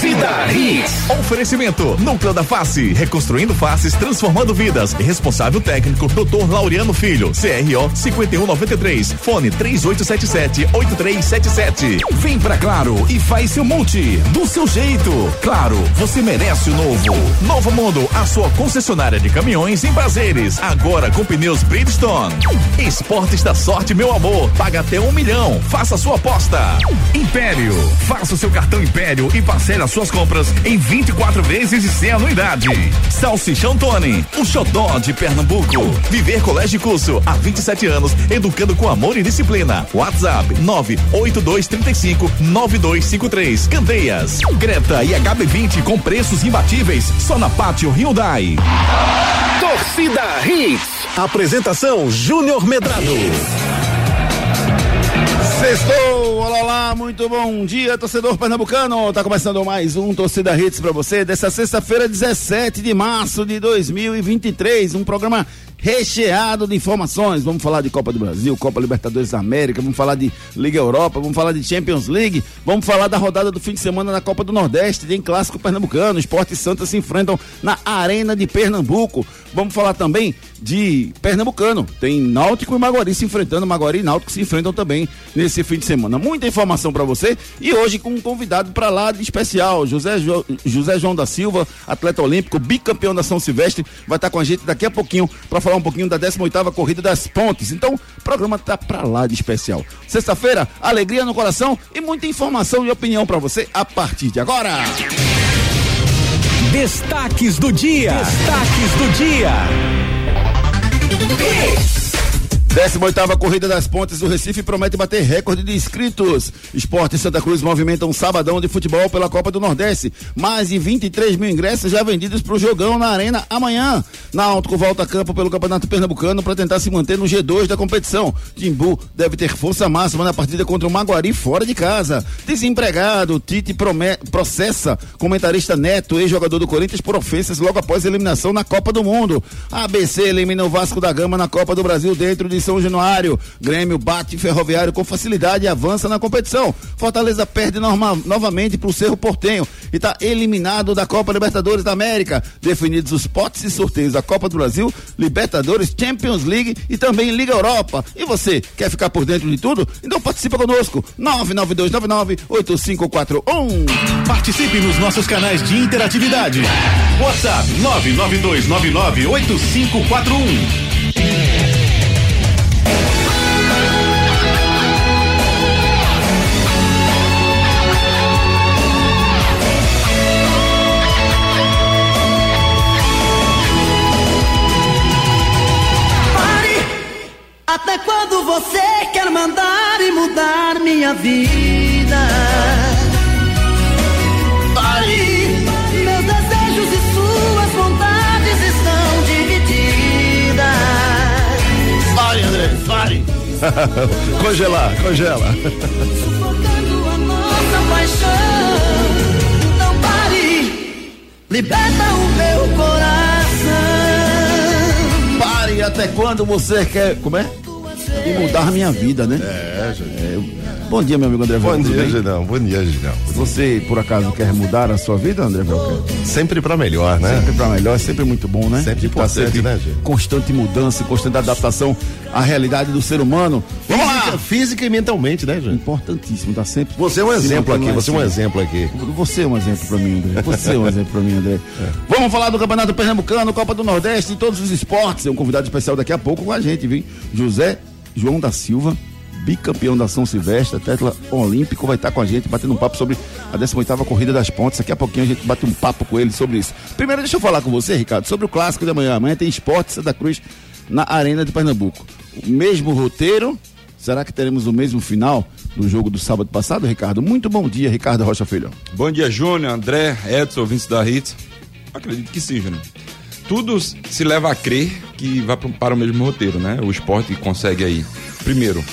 Sí. Torcida Hits. Oferecimento: Núcleo da Face. Reconstruindo faces, transformando vidas. Responsável técnico: Dr. Laureano Filho. CRO 5193. Fone 3877-8377. Vem pra Claro e faz seu multi. Do seu jeito. Claro, você merece o novo. Novo Mundo, a sua concessionária de caminhões em prazeres. Agora com pneus Bridgestone. Esportes da sorte, meu amor. Paga até um milhão. Faça sua aposta. Império. Faça o seu cartão Império e parcele as suas compras em 24 vezes e sem anuidade. Salsichão Tony, o xodó de Pernambuco. Viver Colégio Curso, há 27 anos, educando com amor e disciplina. WhatsApp 98235 9253. Candeias. Greta e HB20 com preços imbatíveis só na Pátio Hyundai. Torcida Hits. Apresentação Júnior Medrado. Sextou, olá, olá, muito bom dia, torcedor pernambucano. Tá começando mais um Torcida Hits para você dessa sexta-feira, 17 de março de 2023. Um programa recheado de informações. Vamos falar de Copa do Brasil, Copa Libertadores da América, vamos falar de Liga Europa, vamos falar de Champions League, vamos falar da rodada do fim de semana na Copa do Nordeste, tem clássico pernambucano, Esporte e Santa se enfrentam na Arena de Pernambuco. Vamos falar também de Pernambucano. Tem Náutico e Maguari se enfrentando, Maguari e Náutico se enfrentam também nesse fim de semana. Muita informação para você e hoje com um convidado para lá de especial, José, jo, José João da Silva, atleta olímpico, bicampeão da São Silvestre, vai estar com a gente daqui a pouquinho para falar um pouquinho da 18ª Corrida das Pontes. Então, o programa tá para lá de especial. Sexta-feira, alegria no coração e muita informação e opinião para você a partir de agora. Destaques do dia. Destaques do dia. 18ª Corrida das Pontes do Recife promete bater recorde de inscritos. Esporte Santa Cruz movimentam um sabadão de futebol pela Copa do Nordeste. Mais de 23 mil ingressos já vendidos para o jogão na Arena amanhã. Náutico volta a campo pelo Campeonato Pernambucano para tentar se manter no G2 da competição. Timbu deve ter força máxima na partida contra o Maguari fora de casa. Desempregado, Tite processa comentarista Neto, ex-jogador do Corinthians, por ofensas logo após eliminação na Copa do Mundo. ABC elimina o Vasco da Gama na Copa do Brasil dentro de são Januário. Grêmio bate Ferroviário com facilidade e avança na competição. Fortaleza perde norma, novamente para o Cerro Portenho e está eliminado da Copa Libertadores da América. Definidos os potes e sorteios da Copa do Brasil, Libertadores, Champions League e também Liga Europa. E você, quer ficar por dentro de tudo? Então participa conosco. 992998541. Participe nos nossos canais de interatividade. WhatsApp 992998541. Até quando você quer mandar e mudar minha vida? Pare, meus desejos e suas vontades estão divididas. Pare, André, pare. Congelar, congela. Sufocando a nossa paixão. Então pare, liberta o meu coração. Pare, até quando você quer. Como é? E mudar minha vida, né? É. É, Bom dia, meu amigo André Bom dia? Ginão. Bom dia, Ginão. Você, por acaso, quer mudar a sua vida, André Velker? Sempre pra melhor, né? Sempre pra melhor, é sempre muito bom, né? Sempre tá importante, sempre né, gente? Constante mudança, constante adaptação à realidade do ser humano. Vamos Física, lá! física e mentalmente, né, gente? Importantíssimo, tá sempre. Você é um exemplo aqui, você é um exemplo aqui. Você é um exemplo pra mim, André. Você é um exemplo pra mim, André. Vamos falar do Campeonato Pernambucano, Copa do Nordeste e todos os esportes. É um convidado especial daqui a pouco com a gente, viu? José João da Silva, bicampeão da São Silvestre, atleta olímpico, vai estar com a gente batendo um papo sobre a 18ª Corrida das Pontes. Daqui a pouquinho a gente bate um papo com ele sobre isso. Primeiro, deixa eu falar com você, Ricardo, sobre o clássico de amanhã. Amanhã tem Esporte Santa Cruz na Arena de Pernambuco. O mesmo roteiro, será que teremos o mesmo final do jogo do sábado passado, Ricardo? Muito bom dia, Ricardo Rocha Filho. Bom dia, Júnior, André, Edson, ouvintes da Hits. Acredito que sim, Júnior. Tudo se leva a crer que vai para o mesmo roteiro, né? O esporte consegue aí, primeiro,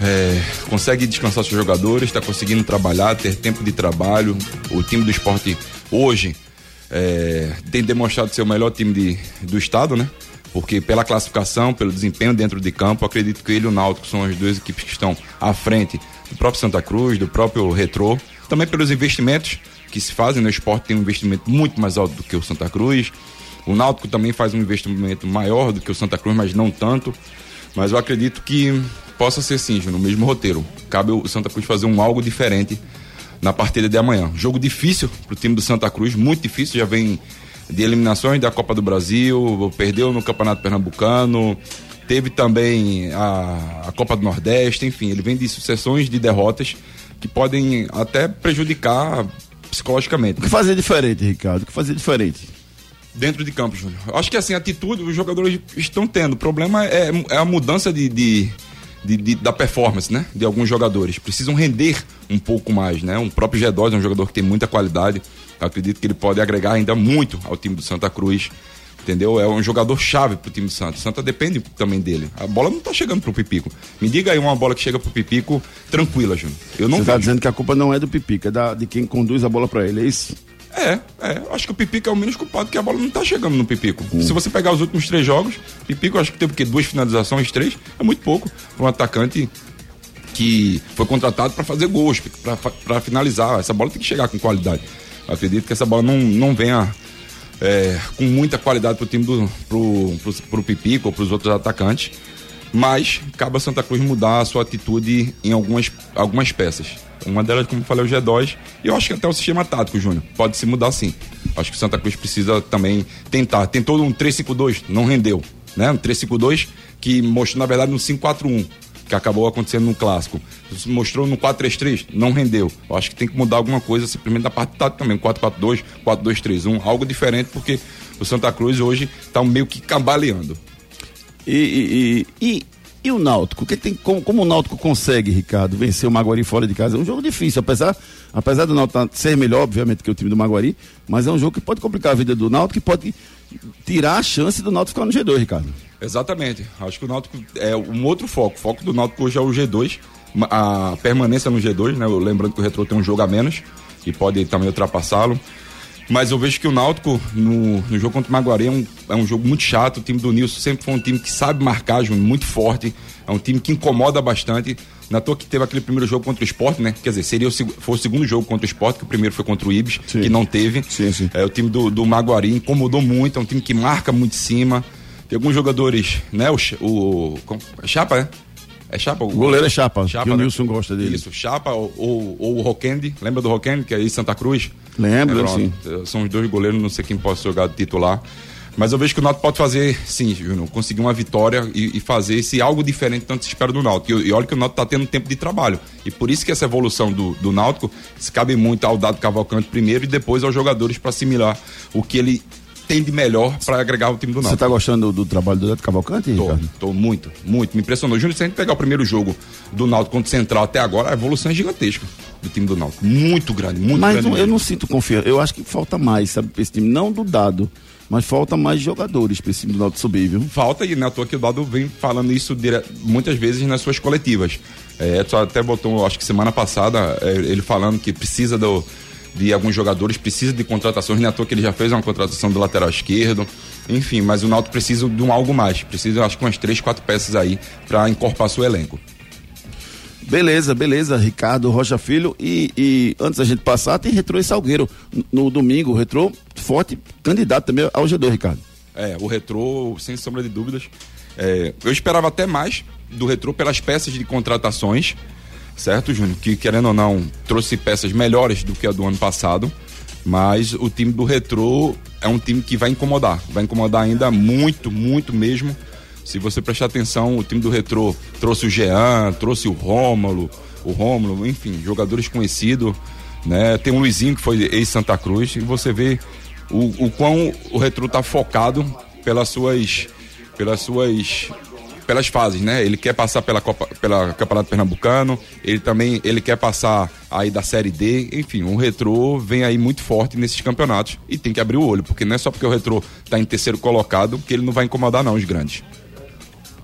é, consegue descansar seus jogadores, está conseguindo trabalhar, ter tempo de trabalho. O time do esporte hoje é, tem demonstrado ser o melhor time de- do estado, né? Porque pela classificação, pelo desempenho dentro de campo, acredito que ele e o Náutico são as duas equipes que estão à frente do próprio Santa Cruz, do próprio Retrô, também pelos investimentos que se fazem, né? O esporte tem um investimento muito mais alto do que o Santa Cruz. O Náutico também faz um investimento maior do que o Santa Cruz, mas não tanto. Mas eu acredito que possa ser sim, no mesmo roteiro. Cabe o Santa Cruz fazer um algo diferente na partida de amanhã. Jogo difícil para o time do Santa Cruz, muito difícil, já vem de eliminações da Copa do Brasil, perdeu no Campeonato Pernambucano, teve também a, a Copa do Nordeste, enfim, ele vem de sucessões de derrotas que podem até prejudicar psicologicamente. O que fazer diferente, Ricardo? O que fazer diferente? Dentro de campo, Júnior. Acho que assim, a atitude os jogadores estão tendo. O problema é, é a mudança de, de, de, de, da performance, né? De alguns jogadores. Precisam render um pouco mais, né? O próprio G2 é um jogador que tem muita qualidade. Eu acredito que ele pode agregar ainda muito ao time do Santa Cruz. Entendeu? É um jogador chave pro time do Santa. O Santa depende também dele. A bola não tá chegando pro Pipico. Me diga aí uma bola que chega pro Pipico tranquila, Júnior. Eu não Você vejo. tá dizendo que a culpa não é do Pipico, é da, de quem conduz a bola para ele, é isso? É, é. Acho que o Pipico é o menos culpado, porque a bola não tá chegando no Pipico. Se você pegar os últimos três jogos, Pipico acho que teve o quê? Duas finalizações, três. É muito pouco para um atacante que foi contratado para fazer gols, para finalizar. Essa bola tem que chegar com qualidade. Eu acredito que essa bola não, não venha é, com muita qualidade pro time do pro, pro, pro Pipico ou pros outros atacantes. Mas cabe a Santa Cruz mudar a sua atitude em algumas, algumas peças. Uma delas, como eu falei, é o G2. E eu acho que até o sistema tático, Júnior, pode se mudar sim. Acho que o Santa Cruz precisa também tentar. Tentou um 3-5-2, não rendeu. Né? Um 3-5-2 que mostrou, na verdade, um 5-4-1 que acabou acontecendo no clássico. Mostrou no 4-3-3, não rendeu. Eu acho que tem que mudar alguma coisa, simplesmente da parte tática também. 4-4-2, 4-2-3-1, algo diferente, porque o Santa Cruz hoje está meio que cambaleando. E, e, e, e o Náutico? Que tem, como, como, o Náutico consegue, Ricardo, vencer o Maguari fora de casa? É um jogo difícil, apesar, apesar do Náutico ser melhor, obviamente, que o time do Maguari, mas é um jogo que pode complicar a vida do Náutico e pode tirar a chance do Náutico ficar no G2, Ricardo. Exatamente. Acho que o Náutico é um outro foco. O foco do Náutico hoje é o G2, a permanência no G2, né? Lembrando que o Retro tem um jogo a menos e pode também ultrapassá-lo. Mas eu vejo que o Náutico, no, no jogo contra o Maguari, é um, é um jogo muito chato. O time do Nilson sempre foi um time que sabe marcar, Júnior, muito forte. É um time que incomoda bastante. Na toa que teve aquele primeiro jogo contra o Sport, né? Quer dizer, seria o, foi o segundo jogo contra o Sport, que o primeiro foi contra o Ibis, sim. que não teve. Sim, sim. É, o time do, do Maguari incomodou muito, é um time que marca muito em cima. Tem alguns jogadores, né? O, o, o Chapa, né? É Chapa? O goleiro é Chapa, Chapa que o né? Nilson gosta dele. Isso, Chapa ou, ou, ou o Roquende. Lembra do Roquende, que é aí Santa Cruz? Lembro, é, sim. São os dois goleiros, não sei quem pode jogar de titular. Mas eu vejo que o Náutico pode fazer, sim, Júnior, conseguir uma vitória e, e, fazer esse algo diferente tanto se espera do Náutico. E, e olha que o Náutico está tendo tempo de trabalho. E por isso que essa evolução do, do Náutico se cabe muito ao Dado Cavalcante primeiro e depois aos jogadores para assimilar o que ele tem de melhor para agregar o time do Náutico. Você está gostando do, do, trabalho do Dado Cavalcante, tô, Ricardo? Tô muito, muito. Me impressionou. Júnior, se a gente pegar o primeiro jogo do Náutico contra o Central até agora, a evolução é gigantesca do time do Náutico. Muito grande, muito Mas grande. Mas eu não sinto confiança. Eu acho que falta mais, sabe, pra esse time. Não do Dado. Mas falta mais jogadores para esse time do Náutico subir, viu? Falta, e na toa que o Dado vem falando isso dire... muitas vezes nas suas coletivas. É, até botou, acho que semana passada, é, ele falando que precisa do, de alguns jogadores, precisa de contratações, não é à toa que ele já fez uma contratação do lateral esquerdo, enfim, mas o Náutico precisa de um algo mais, precisa acho que umas três, quatro peças aí para encorpar seu elenco. Beleza, beleza, Ricardo Rocha Filho. E, e, antes da gente passar, tem Retrô e Salgueiro. No domingo, o Retrô forte candidato também ao G2, Ricardo. É, o Retrô, sem sombra de dúvidas. É, eu esperava até mais do Retrô pelas peças de contratações, certo, Júnior? Que querendo ou não, trouxe peças melhores do que a do ano passado. Mas o time do Retrô é um time que vai incomodar. Vai incomodar ainda muito, muito mesmo. Se você prestar atenção, o time do Retrô trouxe o Jean, trouxe o Rômulo, o Rômulo, enfim, jogadores conhecidos, né? Tem o Luizinho que foi ex-Santa Cruz e você vê o, o quão o Retrô tá focado pelas suas pelas suas pelas fases, né? Ele quer passar pela Copa, pela Campeonato Pernambucano, ele também ele quer passar aí da Série D, enfim, o Retrô vem aí muito forte nesses campeonatos e tem que abrir o olho, porque não é só porque o Retrô tá em terceiro colocado que ele não vai incomodar não os grandes.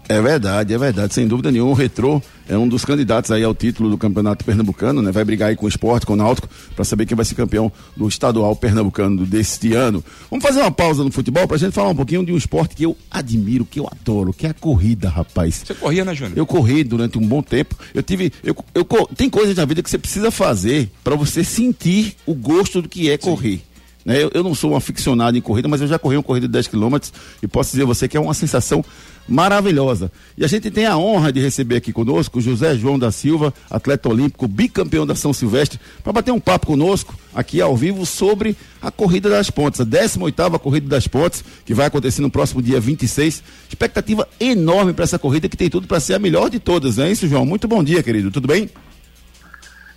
É verdade, é verdade, sem dúvida nenhuma. O Retrô é um dos candidatos aí ao título do Campeonato Pernambucano, né? Vai brigar aí com o esporte, com o Náutico, para saber quem vai ser campeão do estadual pernambucano deste ano. Vamos fazer uma pausa no futebol pra gente falar um pouquinho de um esporte que eu admiro, que eu adoro, que é a corrida, rapaz. Você corria, né, Júnior? Eu corri durante um bom tempo. Eu tive. Eu, eu, tem coisas na vida que você precisa fazer para você sentir o gosto do que é correr. Né? Eu, eu, não sou um aficionado em corrida, mas eu já corri uma corrida de 10 quilômetros e posso dizer a você que é uma sensação maravilhosa. E a gente tem a honra de receber aqui conosco José João da Silva, atleta olímpico, bicampeão da São Silvestre, para bater um papo conosco aqui ao vivo sobre a Corrida das Pontes, a 18ª Corrida das Pontes, que vai acontecer no próximo dia 26. Expectativa enorme para essa corrida que tem tudo para ser a melhor de todas, não é isso, João? Muito bom dia, querido. Tudo bem?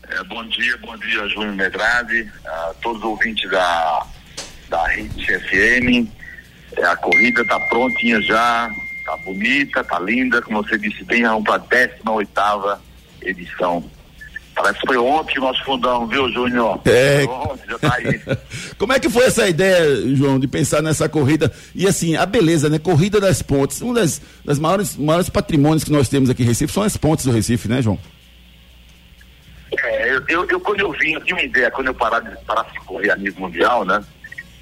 É, bom dia, bom dia, Júnior Medrade, a todos os ouvintes da, da Rede FM. É, a corrida está prontinha já, tá bonita, tá linda, como você disse bem, vamos para a 18 edição. Parece que foi ontem que nós fundamos, viu, Júnior? É. Ontem, já tá aí. Como é que foi essa ideia, João, de pensar nessa corrida? E assim, a beleza, né? Corrida das pontes. Um das, das maiores, maiores patrimônios que nós temos aqui em Recife são as pontes do Recife, né, João? É, eu, eu, eu, quando eu vim, eu tinha uma ideia, quando eu parar de, parasse de correr a nível mundial, né?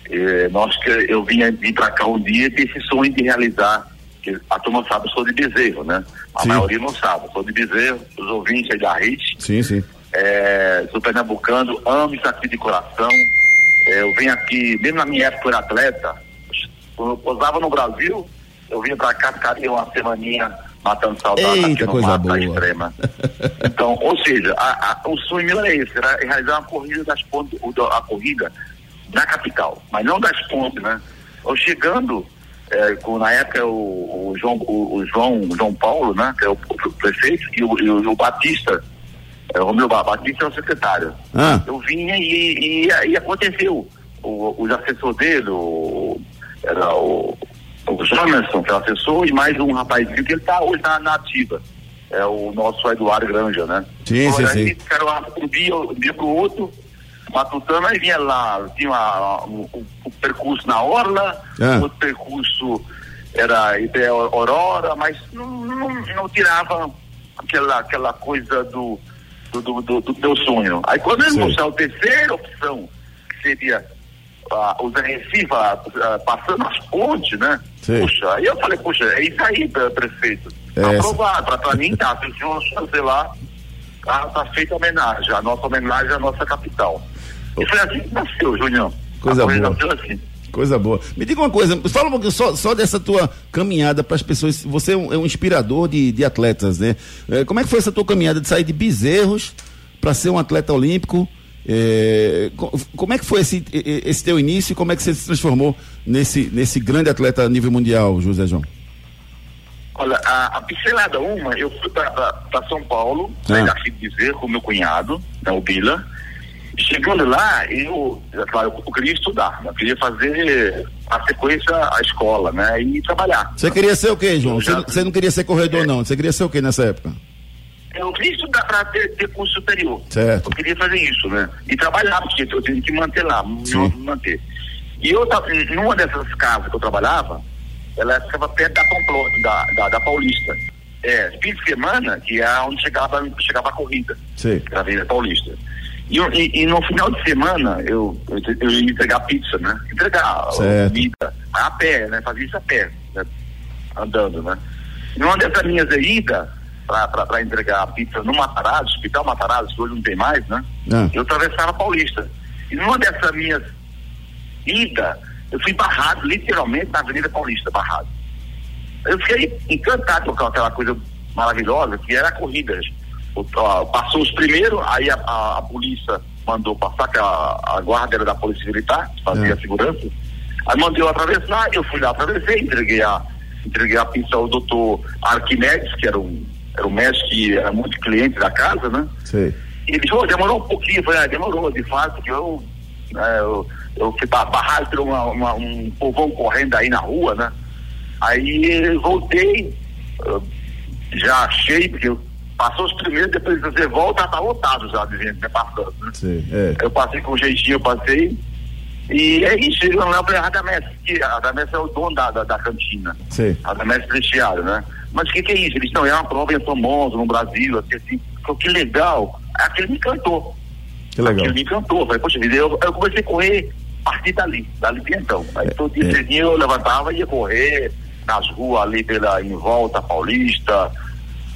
É, nós que eu vinha vir para cá um dia e esse sonho de realizar, que a turma sabe, eu sou de Bezerro, né? A sim. maioria não sabe, eu sou de Bezerro, os ouvintes aí da RIT. Sim, sim. É, sou pernambucano, amo isso aqui de coração. É, eu venho aqui, mesmo na minha época eu era atleta, quando eu posava no Brasil, eu vinha para cá, ficaria uma semaninha matando saudade Eita, aqui coisa boa. extrema. Então, ou seja, a, a, o sonho era esse, era realizar uma corrida das pontes, a corrida da capital, mas não das pontes, né? Eu chegando, é, com, na época o, o João, o, o, João, João Paulo, né, que é o, prefeito, e o, e o, Batista, é, o meu Batista é o secretário. Ah. Eu vinha e, e, e aconteceu. O, os assessores dele, o, era o o Jamerson, que é o assessor, e mais um rapazinho que ele está hoje na, na ativa. É o nosso Eduardo Granja, né? Sim, então, sim, sim. Ficaram um dia, um dia pro outro, matutando, aí vinha lá, tinha uma, um, um, percurso na Orla, ah. outro percurso era ideia Aurora, mas não, não, não, tirava aquela, aquela coisa do, do, do, do, do teu sonho. Aí quando ele mostrou a terceira opção, que seria uh, os Recife uh, passando as pontes, né? Sim. Puxa, aí eu falei, puxa, é isso aí, prefeito. É aprovado, pra, mim tá, se o senhor chancelar, tá, tá feita a homenagem, a nossa homenagem à nossa capital. E foi assim que nasceu, Junião. Coisa boa. Nasceu assim. Coisa boa. Me diga uma coisa, fala um pouquinho só, só dessa tua caminhada para as pessoas. Você é um, é um, inspirador de, de atletas, né? É, como é que foi essa tua caminhada de sair de bezerros para ser um atleta olímpico? É, como é que foi esse, esse teu início e como é que você se transformou nesse, nesse grande atleta a nível mundial, José João? Olha, a, a pincelada uma, eu fui para São Paulo, ah. né, assim dizer, com meu cunhado, da Ubila. Chegando lá, eu, claro, eu queria estudar, né? eu queria fazer a sequência a escola, né? E trabalhar. Você queria ser o quê, João? Você, você não queria ser corredor, é. não. Você queria ser o quê nessa época? eu queria estudar para ter, ter curso superior. Certo. Eu queria fazer isso, né? E trabalhar, porque eu tinha que manter lá, Sim. manter. E eu, numa dessas casas que eu trabalhava, ela ficava perto da Complô, da, da, da, Paulista. É, fim de semana, que é onde chegava, chegava a corrida. Sim. Da Avenida Paulista. E, e, e, no final de semana, eu, eu, eu ia entregar pizza, né? Entregar comida a pé, né? Fazia isso a pé, né? andando, né? E numa dessas minhas idas, para entregar a pizza no Matarazzo, Hospital Matarazzo, que hoje não tem mais, né? É. Eu atravessava a Paulista. E numa dessas minhas idas, eu fui barrado, literalmente, na Avenida Paulista, barrado. Eu fiquei encantado com aquela coisa maravilhosa que era a corrida. Passou os primeiros, aí a, a, a, polícia mandou passar, que a, a guarda era da Polícia Militar, fazia é. segurança. Aí mandou eu atravessar, eu fui lá, atravessei, entreguei a, entreguei a pizza ao doutor Arquimedes, que era um era o mestre que era muito cliente da casa, né? Sim. E ele disse, oh, demorou um pouquinho, eu falei, ah, demorou, de fato, que eu, né, eu, eu fui barrado por uma, uma, um povão correndo aí na rua, né? Aí voltei, já achei, porque passou os primeiros, depois você volta, tá lotado já de gente né, passando, né? Sim, é. Eu passei com jeitinho, eu passei, e é isso, eu não falei, Radamés, que Radamés é o dono da, da, da cantina. Sim. Radamés Prestiário, né? mas o que, que, é isso? Eles não, é uma prova famosa no Brasil, assim, assim. que legal. Aquilo me encantou. Que legal. Aquilo me encantou. Falei, poxa vida, eu, eu comecei a correr a partir dali, dali de então. Aí é, todo dia é. eu levantava e ia correr nas ruas ali pela em volta Paulista,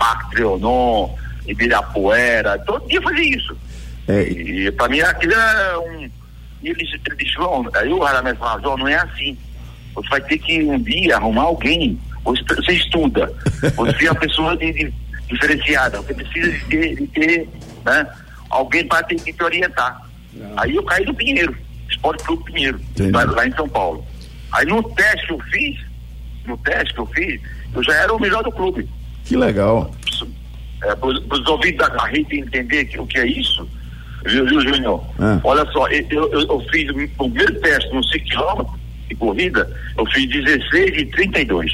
Parque Trianon, Ibirapuera, todo dia fazia isso. É. E, e pra mim aquilo é um. E eles, eles João, aí o Radamés falava, João, não é assim. Você vai ter que um dia arrumar alguém. Você, você estuda. Você é uma pessoa de, de, diferenciada. Você precisa de ter, de ter né, alguém para te, te orientar. Não. Aí eu caí no Pinheiro, Esporte Clube Pinheiro, lá, lá, em São Paulo. Aí no teste que eu fiz, no teste que eu fiz, eu já era o melhor do clube. Que legal. É, para os ouvidos da carreira entender que, o que é isso, viu, viu Júnior? É. Olha só, eu, eu, eu, fiz o primeiro teste no 5 km de corrida, eu fiz 16 e 32.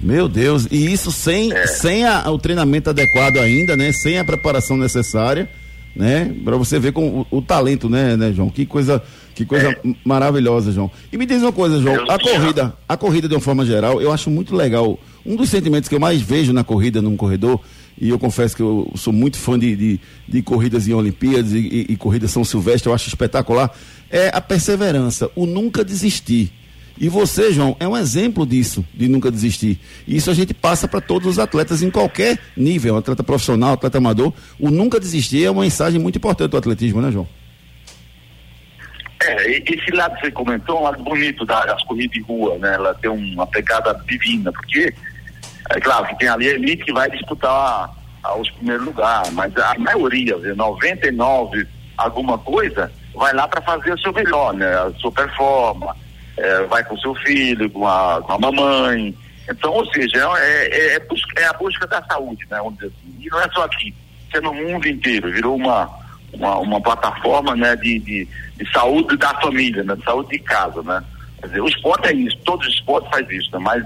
Meu Deus, e isso sem, é. sem a, o treinamento adequado ainda, né? Sem a preparação necessária, né? Para você ver com o, o, talento, né, né, João? Que coisa, que coisa é. maravilhosa, João. E me diz uma coisa, João, a corrida, a corrida de uma forma geral, eu acho muito legal. Um dos sentimentos que eu mais vejo na corrida, num corredor, e eu confesso que eu sou muito fã de, de, de corridas em Olimpíadas e, e, e corridas São Silvestre, eu acho espetacular, é a perseverança, o nunca desistir. E você, João, é um exemplo disso, de nunca desistir. Isso a gente passa para todos os atletas em qualquer nível, atleta profissional, atleta amador. O nunca desistir é uma mensagem muito importante do atletismo, né, João? É, esse lado que você comentou é um lado bonito das corridas de rua, né? Ela tem uma pegada divina, porque é claro que tem ali a elite que vai disputar os primeiros lugares, mas a maioria, 99 alguma coisa, vai lá para fazer o seu melhor, né? A sua performance, é, vai com seu filho, com a, com a mamãe. Então, ou seja, é, é, é, busca, é a busca da saúde, né? Vamos dizer assim. E não é só aqui, é no mundo inteiro, virou uma, uma, uma plataforma né, de, de, de, saúde da família, né? De saúde de casa, né? Quer dizer, o esporte é isso, todos os esportes fazem isso, né? Mas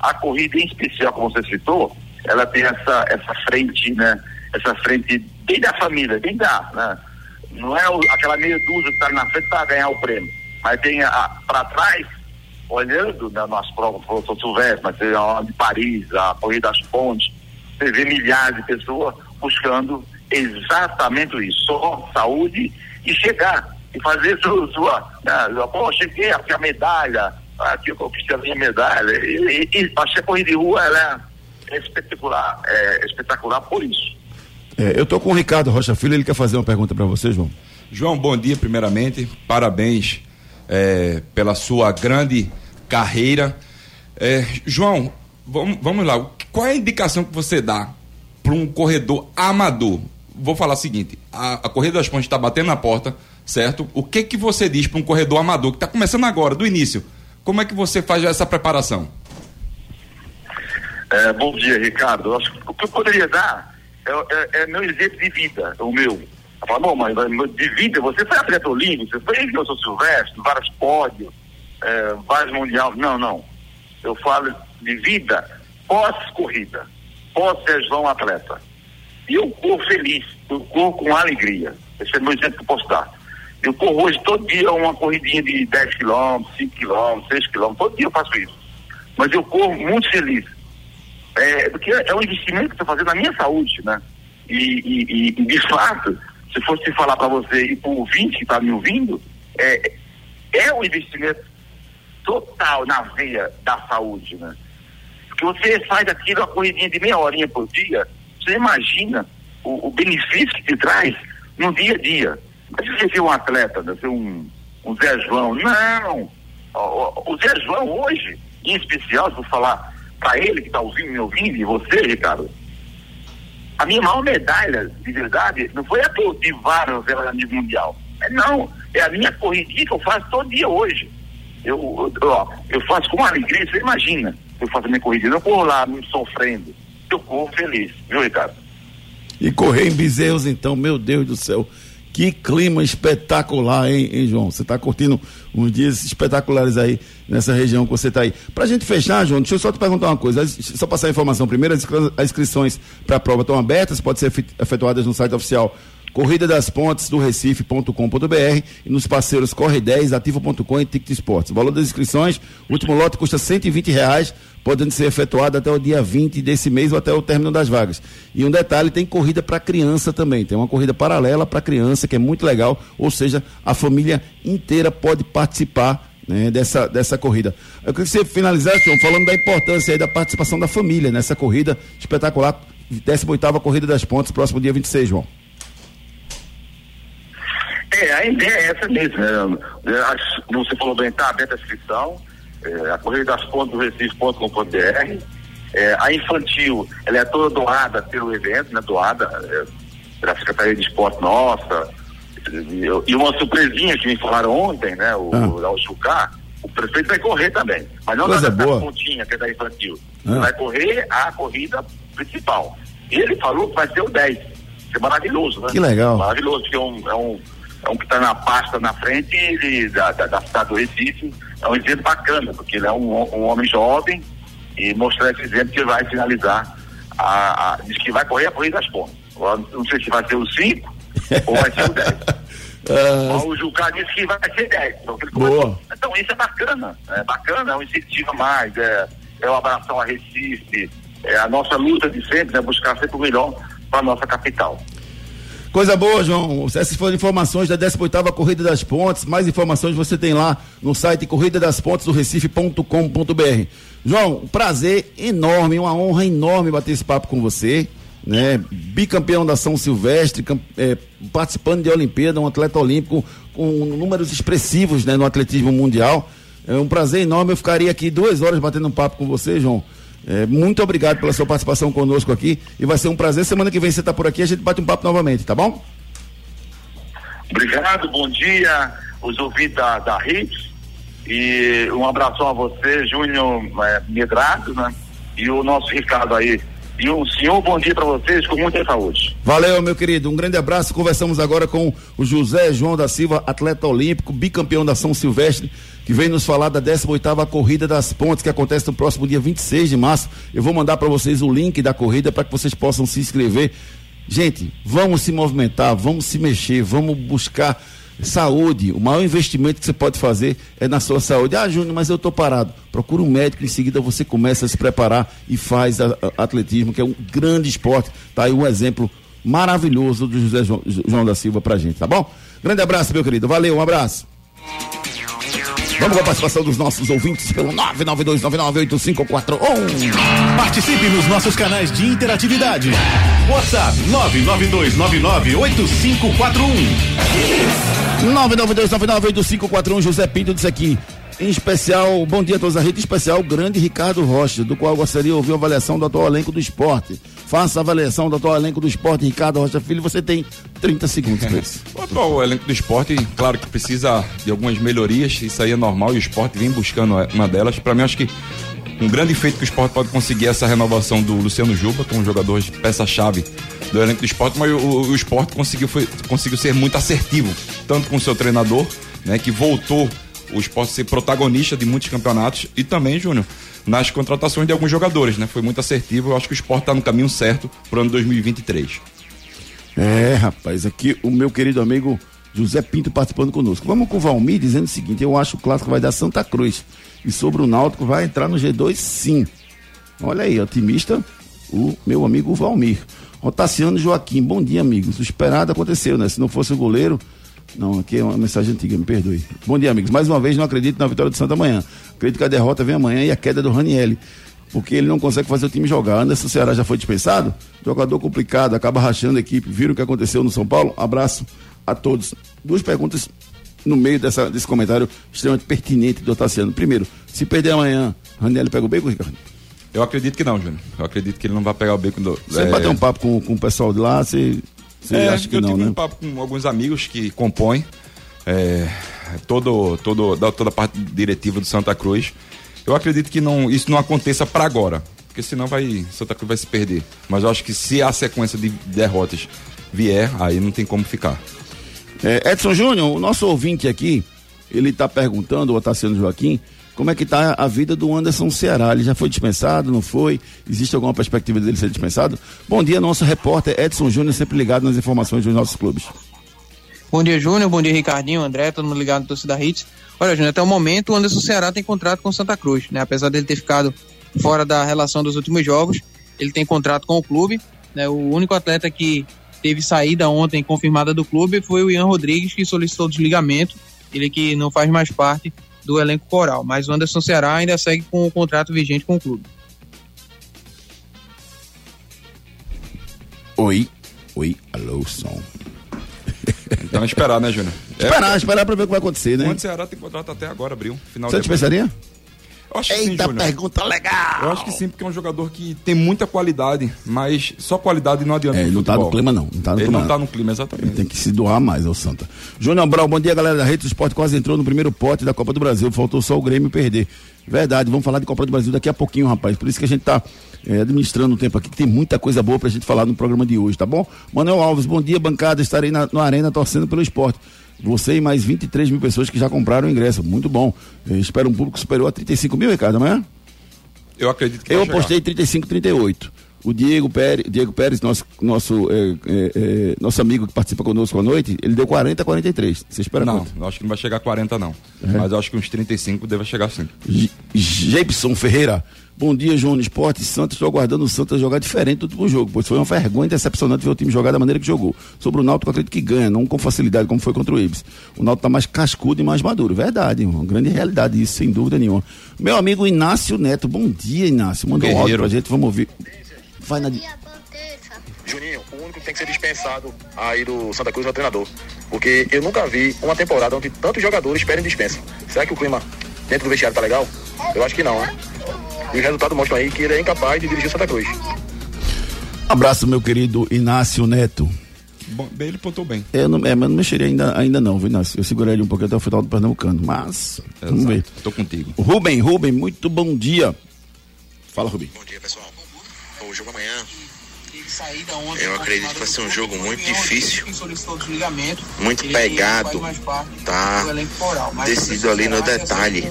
a corrida em especial, como você citou, ela tem essa, essa frente, né? Essa frente bem da família, bem da, né? Não é o, aquela meia dúzia que está na frente para ganhar o prêmio, mas tem para trás, olhando né, nas provas, São Silvestre, mas tem a de Paris, a Corrida das Pontes, você vê milhares de pessoas buscando exatamente isso, só saúde e chegar e fazer sua, sua né, pô, cheguei aqui a medalha, aqui eu conquistei a minha medalha. E, e, e a corrida de rua ela é espetacular, é espetacular por isso. É, eu estou com o Ricardo Rocha Filho, ele quer fazer uma pergunta para você, João. João, bom dia primeiramente, parabéns é, pela sua grande carreira. É, João, vamos, vamos lá, qual é a indicação que você dá para um corredor amador? Vou falar o seguinte, a, a Corrida das Pontes está batendo na porta, certo? O que que você diz para um corredor amador que está começando agora, do início? Como é que você faz essa preparação? É, bom dia, Ricardo. o que eu poderia dar é, é, é meu exemplo de vida, o meu. Eu falo, bom, mas de vida, você foi atleta olímpico, você foi São Silvestre, vários pódios, é, vários mundiais. Não, não. Eu falo de vida pós-corrida, pós-São João atleta. E eu corro feliz, eu corro com alegria. Esse é meu exemplo que eu posso dar. Eu corro hoje todo dia uma corridinha de 10 quilômetros, 5 quilômetros, 6 quilômetros, todo dia eu faço isso. Mas eu corro muito feliz. É, porque é um investimento que estou fazendo na minha saúde, né? E, e, e de fato, se fosse falar para você e para o ouvinte que está me ouvindo, é, é um investimento total na veia da saúde, né? Porque você faz aquilo, uma corridinha de meia horinha por dia, você imagina o, o benefício que te traz no dia a dia. Mas você ser um atleta, né? ser um, um Zé João. Não! O, o, Zé João hoje, em especial, se eu falar para ele que está ouvindo, me ouvindo, e você, Ricardo, a minha maior medalha, de verdade, não foi a de vários a nível mundial. É, não, é a minha corridinha que eu faço todo dia hoje. Eu, eu, ó, eu faço com alegria, você imagina, eu faço a minha corrida, eu corro lá me sofrendo, eu corro feliz, viu, Ricardo? E correr em bezerros, então, meu Deus do céu. Que clima espetacular, hein, hein João? Você está curtindo uns dias espetaculares aí nessa região que você está aí. Para a gente fechar, João, deixa eu só te perguntar uma coisa. Só passar a informação primeiro: as inscrições para a prova estão abertas, podem ser efetuadas no site oficial Corrida das Pontes do Recife.com.br e nos parceiros Corre 10, Ativo.com e Ticket Esportes. O valor das inscrições, último lote custa 120 reais, podendo ser efetuado até o dia 20 desse mês ou até o término das vagas. E um detalhe, tem corrida para criança também. Tem uma corrida paralela para criança que é muito legal, ou seja, a família inteira pode participar né, dessa, dessa corrida. Eu queria que você finalizasse, João, falando da importância da participação da família nessa corrida espetacular, 18ª Corrida das Pontes, próximo dia 26, João. É, a ideia é essa mesmo. Né? Você falou bem, está aberta a inscrição. É, a Corrida das Pontes do Recife.com.br. É, a infantil, ela é toda doada pelo evento, né? Doada é, pela Secretaria de Esporte nossa. E, e uma surpresinha que me falaram ontem, né? O, ah. o Chucar, o prefeito vai correr também. Mas não Coisa da, boa. pontinha que é da infantil. Ah. Vai correr a corrida principal. Ele falou que vai ser o 10. Isso é maravilhoso, né? Que legal. Maravilhoso, que é um, é um é um que está na pasta na frente ele, da, da, da cidade do Recife. É um exemplo bacana, porque ele é um, um homem jovem e mostrar esse exemplo que vai finalizar a, a, diz que vai correr a corrida das pontas. Não sei se vai ser o 5 ou vai ser o 10. Uh... O Jucá disse que vai ser 10. Então, então isso é bacana, é bacana, é um incentivo a mais, é, é uma abração a Recife, é a nossa luta de sempre, né, buscar sempre o melhor para a nossa capital. Coisa boa, João. Essas foram informações da 18ª Corrida das Pontes. Mais informações você tem lá no site corrida das pontes do Recife.com.br. João, um prazer enorme, uma honra enorme bater esse papo com você. Né? Bicampeão da São Silvestre, é, participando de Olimpíada, um atleta olímpico com números expressivos né, no atletismo mundial. É um prazer enorme. Eu ficaria aqui duas horas batendo um papo com você, João. É, muito obrigado pela sua participação conosco aqui e vai ser um prazer. Semana que vem você está por aqui, a gente bate um papo novamente, tá bom? Obrigado, bom dia, os ouvintes da, da RITS e um abraço a você, Júnior é, Medrado, né? E o nosso Ricardo aí. E um senhor bom dia para vocês com muita saúde. Valeu, meu querido. Um grande abraço. Conversamos agora com o José João da Silva, atleta olímpico, bicampeão da São Silvestre que vem nos falar da 18ª Corrida das Pontes, que acontece no próximo dia 26 de março. Eu vou mandar para vocês o link da corrida para que vocês possam se inscrever. Gente, vamos se movimentar, vamos se mexer, vamos buscar saúde. O maior investimento que você pode fazer é na sua saúde. Ah, Júnior, mas eu estou parado. Procura um médico, em seguida você começa a se preparar e faz atletismo, que é um grande esporte. Tá aí um exemplo maravilhoso do José João, João da Silva pra gente, tá bom? Grande abraço, meu querido. Valeu, um abraço. Vamos com a participação dos nossos ouvintes pelo 992998541. Participe nos nossos canais de interatividade. WhatsApp 992998541. 992998541 José Pinto disse aqui. Em especial, bom dia a todos a rede especial, grande Ricardo Rocha, do qual gostaria de ouvir a avaliação do atual elenco do esporte. Faça a avaliação do atual elenco do esporte, Ricardo Rocha Filho, você tem 30 segundos para isso. o atual elenco do esporte, claro que precisa de algumas melhorias, isso aí é normal e o esporte vem buscando uma delas. Para mim, acho que um grande feito que o esporte pode conseguir é essa renovação do Luciano Juba, que é um jogador de peça-chave do elenco do esporte, mas o, o, o esporte conseguiu, foi, conseguiu ser muito assertivo, tanto com o seu treinador, né, que voltou o esporte ser protagonista de muitos campeonatos e também, Júnior, nas contratações de alguns jogadores, né? Foi muito assertivo. Eu acho que o esporte está no caminho certo para o ano 2023. É, rapaz, aqui o meu querido amigo José Pinto participando conosco. Vamos com o Valmir dizendo o seguinte: eu acho que o clássico vai dar Santa Cruz. E sobre o Náutico vai entrar no G2 sim. Olha aí, otimista, o meu amigo Valmir. Rotaciano Joaquim, bom dia, amigos. O esperado aconteceu, né? Se não fosse o goleiro, não, aqui é uma mensagem antiga, me perdoe. Bom dia, amigos. Mais uma vez, não acredito na vitória do Santa amanhã. Acredito que a derrota vem amanhã e a queda do Ranielli. Porque ele não consegue fazer o time jogar. Anderson Ceará já foi dispensado? Jogador complicado, acaba rachando a equipe. Viram o que aconteceu no São Paulo? Abraço a todos. Duas perguntas no meio dessa, desse comentário extremamente pertinente do Tassiano. Primeiro, se perder amanhã, Ranielli pega o beco, Ricardo? Eu acredito que não, Júnior. Eu acredito que ele não vai pegar o beco do. Você é... bater um papo com, com o pessoal de lá, você você é, acha que eu não, tive né? um papo com alguns amigos que compõem é, todo, todo, da, toda a parte diretiva do Santa Cruz. Eu acredito que não, isso não aconteça para agora, porque senão vai Santa Cruz vai se perder. Mas eu acho que se a sequência de derrotas vier, aí não tem como ficar. É, Edson Júnior, o nosso ouvinte aqui, ele está perguntando, o Otaciano Joaquim, como é que está a vida do Anderson Ceará. Ele já foi dispensado, não foi? Existe alguma perspectiva dele ser dispensado? Bom dia, nosso repórter Edson Júnior, sempre ligado nas informações dos nossos clubes. Bom dia, Júnior. Bom dia, Ricardinho, André, todo mundo ligado no Torcida Hits. Olha, Júnior, até o momento o Anderson Ceará tem contrato com Santa Cruz, né? Apesar dele ter ficado fora da relação dos últimos jogos, ele tem contrato com o clube, né? O único atleta que teve saída ontem confirmada do clube foi o Ian Rodrigues, que solicitou desligamento, ele que não faz mais parte do elenco coral, mas o Anderson Ceará ainda segue com o contrato vigente com o clube. Oi, oi, alô, som. Então esperar, né, Júnior? Esperar, é, esperar pra ver o que vai acontecer, né? O Ceará tem contrato até agora, abril. Final Você dispensaria? Eu acho que Eita, sim, pergunta legal! Eu acho que sim, porque é um jogador que tem muita qualidade, mas só qualidade não adianta. É, ele não tá no clima, não. não tá no ele clima, não tá no clima, exatamente. Ele tem que se doar mais, ao Santa. Júnior Brau, bom dia, galera da Rede do Esporte. Quase entrou no primeiro pote da Copa do Brasil. Faltou só o Grêmio perder. Verdade, vamos falar de Copa do Brasil daqui a pouquinho, rapaz. Por isso que a gente tá é, administrando o tempo aqui, que tem muita coisa boa pra gente falar no programa de hoje, tá bom? Manuel Alves, bom dia, bancada. Estarei na, na Arena torcendo pelo esporte. Você e mais 23 mil pessoas que já compraram o ingresso. Muito bom. Eu espero um público superior a 35 mil, Ricardo, amanhã? Eu acredito que Eu apostei 35, 38. O Diego Pérez, Diego Pérez nosso, nosso, é, é, é, nosso amigo que participa conosco à noite, ele deu 40 43. Você espera Não, quanto? acho que não vai chegar a 40, não. Mas eu acho que uns 35 deve chegar sim. Jeipson Ferreira. Bom dia, João Esporte Santos. Estou aguardando o Santos jogar diferente do último jogo, pois foi uma vergonha decepcionante ver o time jogar da maneira que jogou. Sobre o Náutico, acredito que ganha, não com facilidade como foi contra o Ibis. O Náutico está mais cascudo e mais maduro. Verdade, uma grande realidade isso, sem dúvida nenhuma. Meu amigo Inácio Neto, bom dia, Inácio. Mandou um áudio pra gente, vamos ouvir. Vai na. Juninho, o único que tem que ser dispensado aí do Santa Cruz é o treinador. Porque eu nunca vi uma temporada onde tantos jogadores esperem dispensa. Será que o clima dentro do vestiário tá legal? Eu acho que não, né? E o resultado mostra aí que ele é incapaz de dirigir o Santa Cruz. Abraço, meu querido Inácio Neto. Bom, bem, ele pontou bem. Eu não, é, mas não mexeria ainda, ainda não, viu, Inácio? Eu segurei ele um pouquinho até o final do Pernambucano, mas Exato. vamos ver. Tô contigo. Rubem, Rubem, muito bom dia. Fala, Rubem. Bom dia, pessoal. O jogo amanhã eu acredito que vai ser um jogo muito difícil, muito pegado, tá decidido ali no detalhe.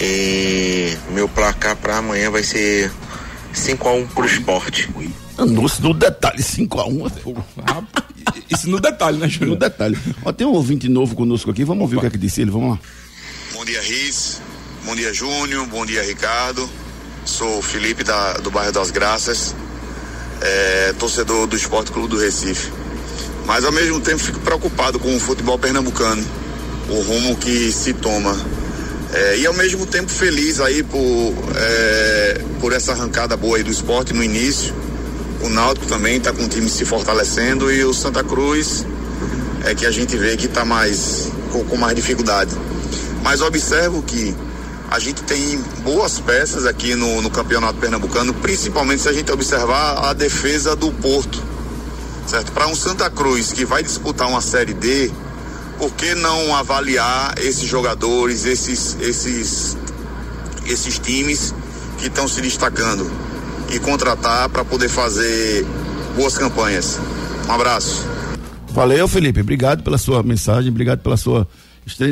E meu placar para amanhã vai ser 5x1 pro esporte. Nossa, no detalhe, 5x1 Isso no detalhe, né, Júlio? No detalhe. Ó, tem um ouvinte novo conosco aqui, vamos ouvir o que é que disse ele, vamos lá. Bom dia, Riz. Bom dia, Júnior. Bom dia, Ricardo. Sou o Felipe da, do bairro das Graças é, torcedor do Esporte Clube do Recife. Mas ao mesmo tempo fico preocupado com o futebol pernambucano, o rumo que se toma. É, e ao mesmo tempo feliz aí por, é, por essa arrancada boa aí do esporte no início. O Náutico também está com o time se fortalecendo e o Santa Cruz é que a gente vê que está mais com, com mais dificuldade. Mas observo que a gente tem boas peças aqui no, no campeonato pernambucano, principalmente se a gente observar a defesa do Porto. Certo? Para um Santa Cruz que vai disputar uma Série D, por que não avaliar esses jogadores, esses, esses, esses times que estão se destacando e contratar para poder fazer boas campanhas? Um abraço. Valeu, Felipe. Obrigado pela sua mensagem, obrigado pela sua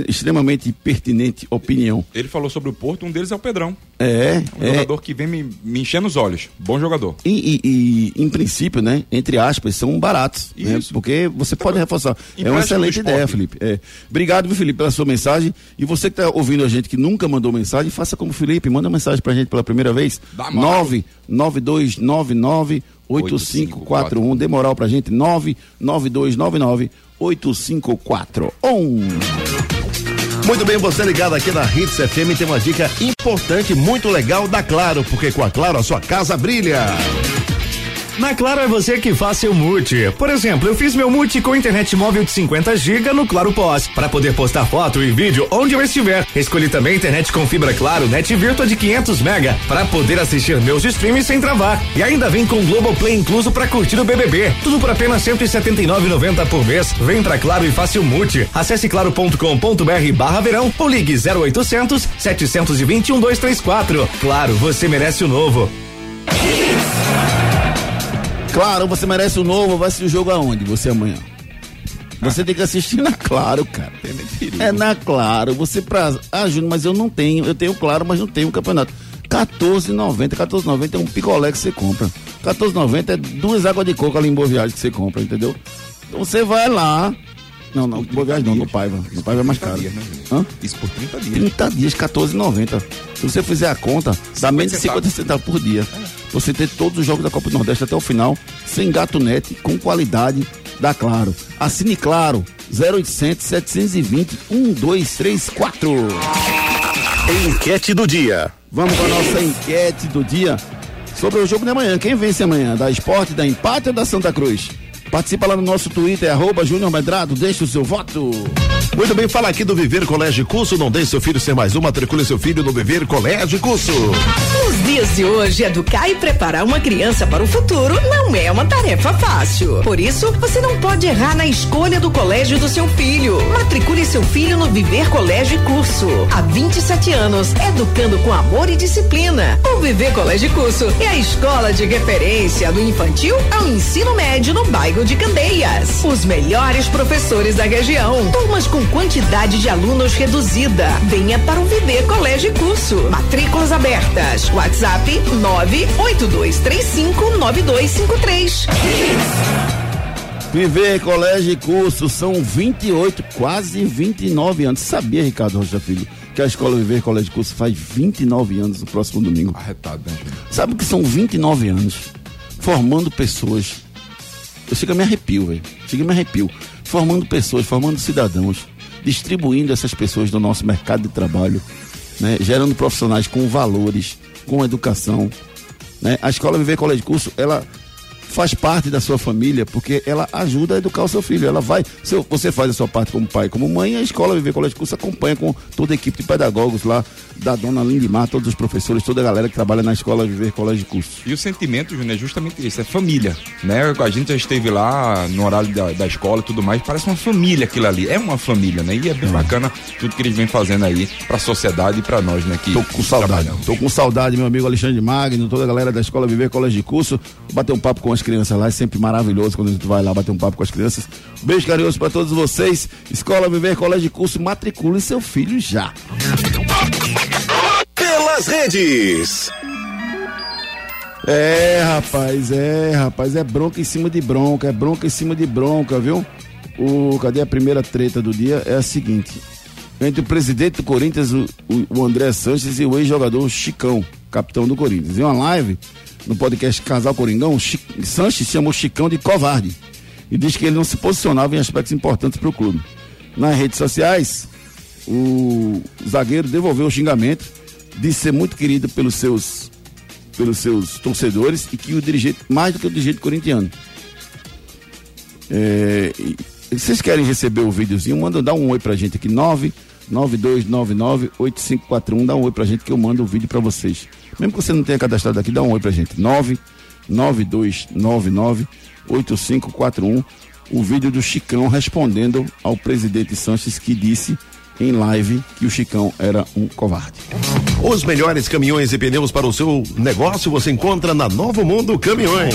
extremamente pertinente opinião. Ele falou sobre o Porto, um deles é o Pedrão. É. Um é. jogador que vem me, me enchendo os olhos. Bom jogador. E, e, e em princípio, né? Entre aspas, são baratos. Né? Porque você pode reforçar. é uma excelente ideia, Felipe. É. Obrigado, viu, Felipe, pela sua mensagem. E você que está ouvindo a gente que nunca mandou mensagem, faça como o Felipe, manda uma mensagem pra gente pela primeira vez. 99299 8541. Dê moral pra gente. 99299 8541. Muito bem, você ligado aqui na Hits FM tem uma dica importante, muito legal da Claro, porque com a Claro a sua casa brilha. Na Claro é você que faz seu multi. Por exemplo, eu fiz meu multi com internet móvel de 50 GB no Claro Pós, para poder postar foto e vídeo onde eu estiver. Escolhi também internet com fibra Claro, net virtua de 500 mega, para poder assistir meus streams sem travar. E ainda vem com Globoplay incluso para curtir o BBB. Tudo por apenas 179,90 por mês. Vem pra Claro e faça o multi. Acesse claro.com.br barra verão ou ligue 0800 721 234. Claro, você merece o novo. Claro, você merece o novo. Vai ser o jogo aonde? Você amanhã? Você tem que assistir na Claro, cara. É na Claro. Você pra. Ah, Júnior, mas eu não tenho. Eu tenho Claro, mas não tenho um campeonato. 14,90. 14,90 é um picolé que você compra. 14,90 é duas águas de coco ali em Boa Viagem que você compra, entendeu? Então você vai lá. Não, não, Boa Viagem não, no Paiva. No Paiva é mais caro. Dias, né, Hã? Isso por 30 dias. 30 dias, 14,90. Se você fizer a conta, dá menos de 50 centavos por dia. Você ter todos os jogos da Copa do Nordeste até o final, sem gato net, com qualidade da Claro. Assine Claro, 0800 720 1234. Enquete do dia. Vamos com a nossa enquete do dia sobre o jogo de amanhã. Quem vence amanhã? Da Esporte, da Empate ou da Santa Cruz? Participa lá no nosso Twitter, arroba Júnior Medrado, deixa o seu voto. Muito bem, fala aqui do Viver Colégio Curso. Não deixe seu filho ser mais um, matricule seu filho no Viver Colégio Curso. Nos dias de hoje, educar e preparar uma criança para o futuro não é uma tarefa fácil. Por isso, você não pode errar na escolha do colégio do seu filho. Matricule seu filho no Viver Colégio Curso. Há 27 anos, educando com amor e disciplina. O Viver Colégio Curso é a escola de referência do infantil ao ensino médio no bairro de Candeias. Os melhores professores da região. Turmas com quantidade de alunos reduzida. Venha para o Viver Colégio Curso. Matrículas abertas. WhatsApp 982359253. Viver Colégio e Curso são 28, quase 29 anos. Sabia, Ricardo Rocha Filho, que a escola Viver Colégio e Curso faz 29 anos no próximo domingo? Arretado, né? Sabe o que são 29 anos formando pessoas? Eu chego me arrepio, velho. Chego a me arrepio. Formando pessoas, formando cidadãos, distribuindo essas pessoas do nosso mercado de trabalho, né? gerando profissionais com valores, com educação. Né? A escola Viver Colégio de Curso, ela faz parte da sua família, porque ela ajuda a educar o seu filho. Ela vai, se você faz a sua parte como pai, como mãe, a escola Viver Colégio de Curso acompanha com toda a equipe de pedagogos lá, da dona Lindimar, todos os professores, toda a galera que trabalha na escola Viver Colégio de Curso. E o sentimento, Júnior, é justamente isso, é família, né? A gente já esteve lá no horário da, da escola e tudo mais, parece uma família aquilo ali, é uma família, né? E é bem bacana tudo que eles vêm fazendo aí pra sociedade e pra nós, né? Que Tô com saudade, tô com saudade, meu amigo Alexandre Magno, toda a galera da escola Viver Colégio de Curso, bater um papo com as crianças lá, é sempre maravilhoso quando a gente vai lá bater um papo com as crianças. Beijo carinhoso pra todos vocês. Escola Viver Colégio de Curso, matricule seu filho já. Pelas redes. É, rapaz, é, rapaz, é bronca em cima de bronca, é bronca em cima de bronca, viu? O, cadê a primeira treta do dia? É a seguinte: entre o presidente do Corinthians, o, o- o André Sanches, e o ex-jogador Chicão, capitão do Corinthians. Em uma live no podcast Casal Coringão, Sanches chamou Chicão de covarde e diz que ele não se posicionava em aspectos importantes para o clube. Nas redes sociais, o zagueiro devolveu o xingamento, disse ser muito querido pelos seus pelos seus torcedores e que o dirigente, mais do que o dirigente corintiano. É, vocês querem receber o videozinho? Manda dar um oi pra gente aqui, 992998541. Dá um oi pra gente que eu mando o vídeo pra vocês. Mesmo que você não tenha cadastrado aqui, dá um oi pra gente. 992998541. O vídeo do Chicão respondendo ao presidente Sanches que disse em live que o Chicão era um covarde. Os melhores caminhões e pneus para o seu negócio você encontra na Novo Mundo Caminhões.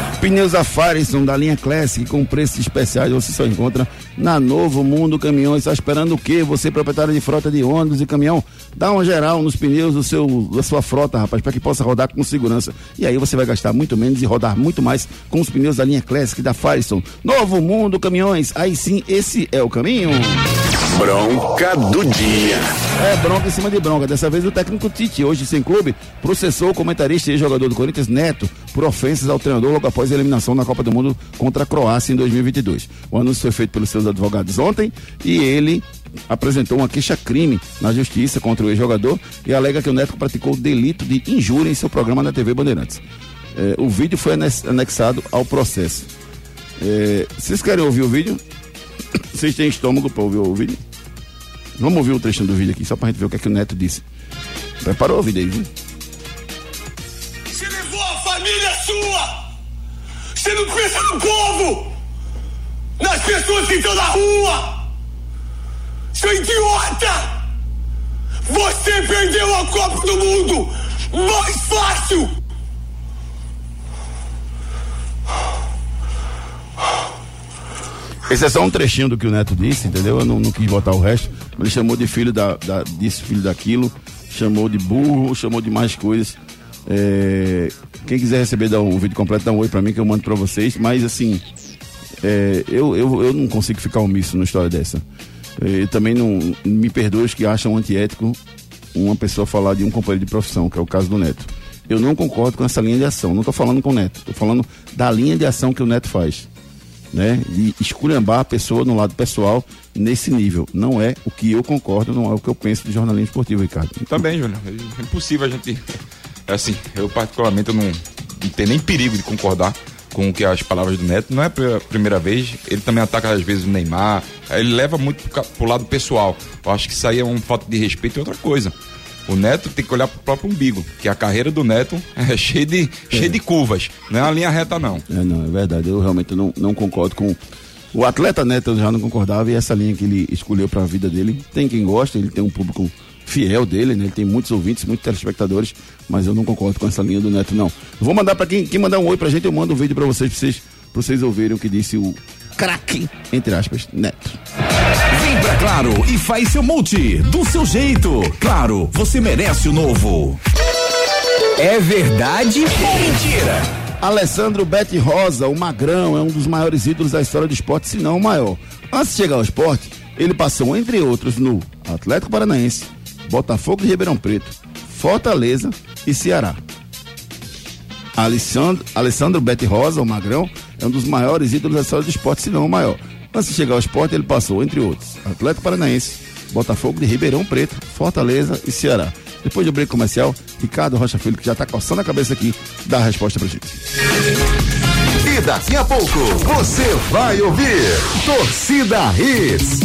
Pneus a Firestone da linha Classic com preços especiais você só encontra na Novo Mundo Caminhões. Está esperando o quê? Você, proprietário de frota de ônibus e caminhão, dá uma geral nos pneus do seu, da sua frota, rapaz, para que possa rodar com segurança. E aí você vai gastar muito menos e rodar muito mais com os pneus da linha Classic da Firestone. Novo Mundo Caminhões, aí sim, esse é o caminho. Bronca do dia. É bronca em cima de bronca. Dessa vez o técnico Tite, hoje sem clube, processou o comentarista e jogador do Corinthians, Neto, por ofensas ao treinador logo após a eliminação na Copa do Mundo contra a Croácia em 2022. O anúncio foi feito pelos seus advogados ontem e ele apresentou uma queixa-crime na justiça contra o ex-jogador e alega que o Neto praticou delito de injúria em seu programa na TV Bandeirantes. É, o vídeo foi anex- anexado ao processo. É, vocês querem ouvir o vídeo? Vocês têm estômago para ouvir o vídeo? Vamos ouvir o um do vídeo aqui, só pra gente ver o que é que o Neto disse. Preparou o vídeo aí, viu? Você levou a família sua! Você não pensa no povo! Nas pessoas que estão na rua! Seu idiota! Você perdeu a Copa do Mundo! Mais fácil! Esse é só um trechinho do que o Neto disse, entendeu? Eu não, não quis botar o resto. Ele chamou de filho da, da, disso, filho daquilo, chamou de burro, chamou de mais coisas. É, quem quiser receber o vídeo completo, dá um oi pra mim que eu mando pra vocês. Mas assim, é, eu, eu, eu não consigo ficar omisso numa história dessa. Eu também não me perdoe os que acham antiético uma pessoa falar de um companheiro de profissão, que é o caso do Neto. Eu não concordo com essa linha de ação. Não estou falando com o Neto, estou falando da linha de ação que o Neto faz né, de esculhambar a pessoa no lado pessoal nesse nível. Não é o que eu concordo, não é o que eu penso de jornalismo esportivo, Ricardo. Também, Júnior. É impossível a gente. É assim, eu particularmente não, não tenho nem perigo de concordar com o que as palavras do Neto. Não é a primeira vez. Ele também ataca às vezes o Neymar. Ele leva muito pro, pro lado pessoal. Eu acho que isso aí é uma falta de respeito e outra coisa. O Neto tem que olhar pro próprio umbigo, que a carreira do Neto é cheia de, é. cheia de curvas, não é uma linha reta, não. É, não, é verdade. Eu realmente não, não concordo com. O atleta Neto eu já não concordava e essa linha que ele escolheu para a vida dele. Tem quem gosta, ele tem um público fiel dele, né? Ele tem muitos ouvintes, muitos telespectadores, mas eu não concordo com essa linha do Neto, não. vou mandar para quem, quem mandar um oi pra gente, eu mando um vídeo para vocês, pra vocês, pra vocês ouvirem o que disse o craque, entre aspas, Neto. Vem pra Claro e faz seu multi do seu jeito. Claro, você merece o novo. É verdade ou mentira? Alessandro Bete Rosa, o Magrão, é um dos maiores ídolos da história do esporte, se não o maior. Antes de chegar ao esporte, ele passou, entre outros, no Atlético Paranaense, Botafogo de Ribeirão Preto, Fortaleza e Ceará. Alessandro, Alessandro Bete Rosa, o Magrão, é um dos maiores ídolos da história do esporte, se não o maior. Antes de chegar ao esporte, ele passou, entre outros, Atlético Paranaense, Botafogo de Ribeirão Preto, Fortaleza e Ceará. Depois do break comercial, Ricardo Rocha Filho, que já está coçando a cabeça aqui, dá a resposta pra gente. E daqui a pouco, você vai ouvir Torcida Hits.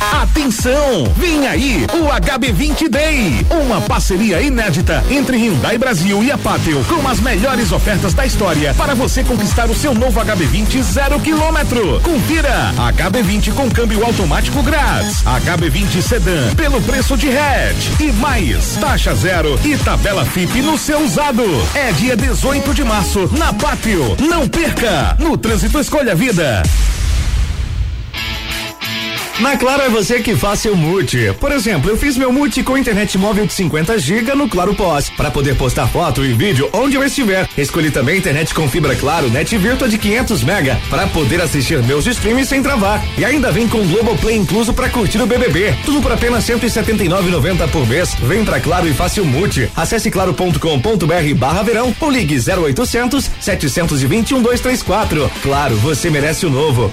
Atenção! Vem aí o HB20 Day, uma parceria inédita entre Hyundai Brasil e a Pátio, com as melhores ofertas da história para você conquistar o seu novo HB20 zero quilômetro. Confira HB20 com câmbio automático grátis, HB20 Sedan pelo preço de hatch e mais taxa zero e tabela FIP no seu usado. É dia 18 de março na Pátio. Não perca! No trânsito escolha vida. Na Claro é você que faz seu multi. Por exemplo, eu fiz meu multi com internet móvel de 50 GB no Claro Pós, para poder postar foto e vídeo onde eu estiver. Escolhi também internet com fibra Claro Net Virtua de 500 mega para poder assistir meus streams sem travar. E ainda vem com Global Play incluso para curtir o BBB. Tudo por apenas 179,90 por mês. Vem pra Claro e faça o multi. Acesse claro.com.br/barra verão ou ligue 0800 721 234. Claro, você merece o novo.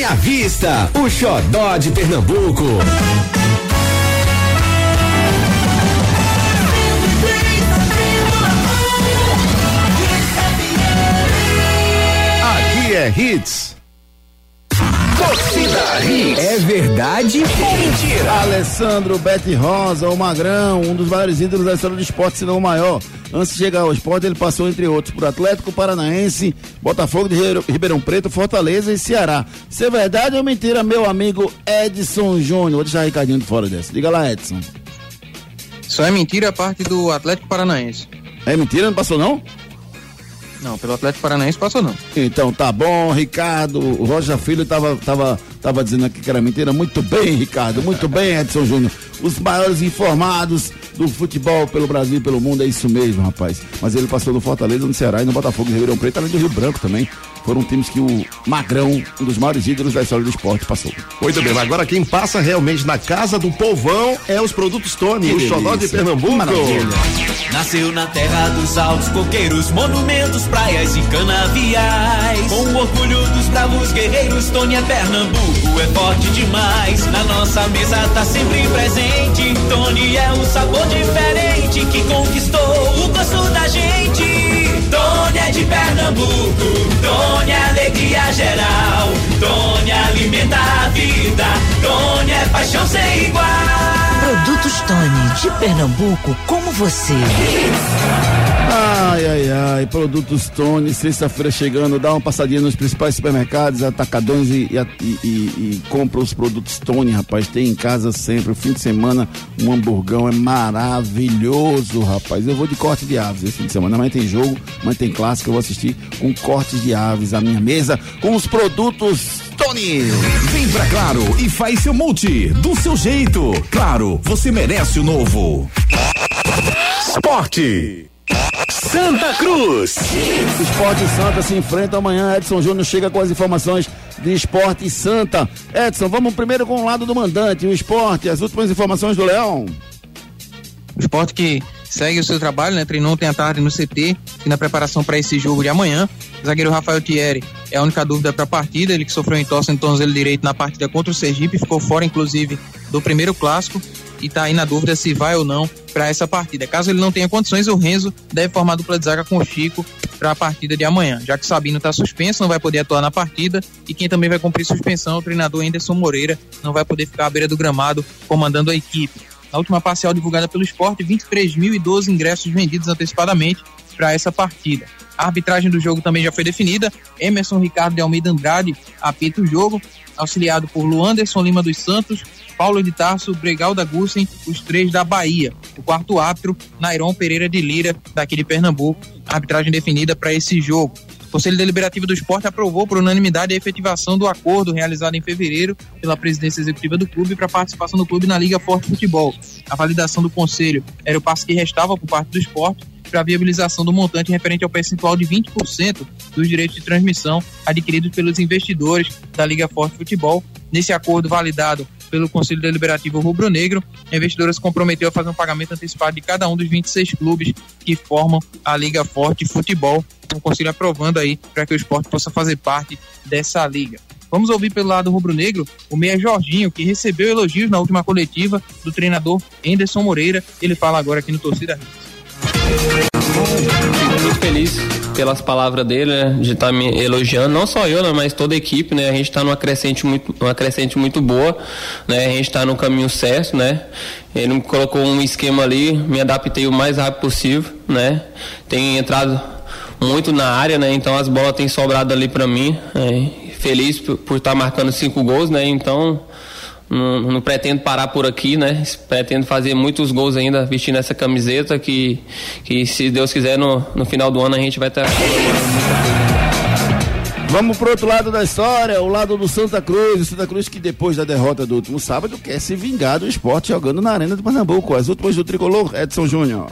à vista, o xodó de Pernambuco. Aqui é Hits. Torcida Hits. É verdade ou mentira? Alessandro Bete Rosa, o Magrão, um dos maiores ídolos da história do esporte, se não o maior. Antes de chegar ao esporte, ele passou, entre outros, por Atlético Paranaense, Botafogo de Ribeirão Preto, Fortaleza e Ceará. Isso é verdade ou mentira, meu amigo Edson Júnior? Vou deixar o Ricardinho de fora dessa. Diga lá, Edson. Só é mentira a parte do Atlético Paranaense. É mentira? Não passou, não? Não, pelo Atlético Paranaense passou não. Então tá bom, Ricardo. O Roger Filho tava, tava, tava dizendo aqui que era mentira. Muito bem, Ricardo. Muito bem, Edson Júnior. Os maiores informados do futebol pelo Brasil e pelo mundo. É isso mesmo, rapaz. Mas ele passou no Fortaleza, no Ceará e no Botafogo de Ribeirão Preto, além do Rio Branco também. Foram times que o Magrão, um dos maiores ídolos da história do esporte, passou. Muito bem, agora quem passa realmente na casa do povão é os produtos Tony, Que o xodó de. Pernambuco. Maravilha. Nasceu na terra dos altos coqueiros, monumentos, praias e canaviais. Com o orgulho dos bravos guerreiros, Tony é Pernambuco, é forte demais. Na nossa mesa tá sempre presente. Tony é um sabor diferente que conquistou o gosto da gente. Tony é de Pernambuco, Tony é alegria geral. Tony alimenta a vida, Tony é paixão sem igual. Produtos Tony, de Pernambuco, como você. Ai, ai, ai, produtos Tony, sexta-feira chegando, dá uma passadinha nos principais supermercados, atacadões e, e, e- e- compra os produtos Tony, rapaz. Tem em casa sempre, o fim de semana, um hamburgão é maravilhoso, rapaz. Eu vou de corte de aves esse fim de semana, mas tem jogo, mas tem clássico, eu vou assistir com cortes de aves à minha mesa, com os produtos Tony. Vem pra Claro e faz seu multi do seu jeito. Claro, você merece o novo. Esporte. Santa Cruz. Esporte Santa se enfrenta amanhã. Edson Júnior chega com as informações de Esporte Santa. Edson, vamos primeiro com o lado do mandante, o esporte, as últimas informações do Leão. O esporte que segue o seu trabalho, né? Treinou ontem à tarde no CT e na preparação para esse jogo de amanhã. O zagueiro Rafael Thierry é a única dúvida para a partida. Ele que sofreu um entorse no tornozelo direito na partida contra o Sergipe, ficou fora, inclusive, do primeiro clássico e está aí na dúvida se vai ou não para essa partida. Caso ele não tenha condições, o Renzo deve formar dupla de zaga com o Chico para a partida de amanhã. Já que Sabino está suspenso, não vai poder atuar na partida e quem também vai cumprir suspensão é o treinador Anderson Moreira, não vai poder ficar à beira do gramado comandando a equipe. Na última parcial divulgada pelo esporte, 23.012 ingressos vendidos antecipadamente para essa partida. A arbitragem do jogo também já foi definida. Emerson Ricardo de Almeida Andrade apita o jogo, auxiliado por Luanderson Lima dos Santos, Paulo de Tarso, Bregal da Gussen, os três da Bahia. O quarto árbitro, Nairon Pereira de Lira, daqui de Pernambuco. Arbitragem definida para esse jogo. O Conselho Deliberativo do Esporte aprovou por unanimidade a efetivação do acordo realizado em fevereiro pela presidência executiva do clube para a participação do clube na Liga Forte Futebol. A validação do Conselho era o passo que restava por parte do esporte para a viabilização do montante referente ao percentual de 20% dos direitos de transmissão adquiridos pelos investidores da Liga Forte Futebol. Nesse acordo validado pelo Conselho Deliberativo Rubro Negro, a investidora se comprometeu a fazer um pagamento antecipado de cada um dos 26 clubes que formam a Liga Forte Futebol. O Conselho aprovando aí para que o esporte possa fazer parte dessa liga. Vamos ouvir pelo lado rubro-negro o meia Jorginho, que recebeu elogios na última coletiva do treinador Anderson Moreira. Ele fala agora aqui no Torcida Hits. Muito feliz pelas palavras dele, né, de estar me elogiando, não só eu, né, mas toda a equipe, né? A gente está numa crescente muito, uma crescente muito boa, né? A gente está no caminho certo, né? Ele me colocou um esquema ali, me adaptei o mais rápido possível, né? Tem entrado muito na área, né? Então as bolas têm sobrado ali para mim. é, feliz por, estar marcando cinco gols, né? Então não, não pretendo parar por aqui, né? Pretendo fazer muitos gols ainda vestindo essa camiseta que, que se Deus quiser no, no final do ano a gente vai estar Vamos pro outro lado da história, o lado do Santa Cruz. O Santa Cruz que depois da derrota do último sábado quer se vingar do esporte jogando na Arena de Pernambuco. As últimas do tricolor, Edson Júnior.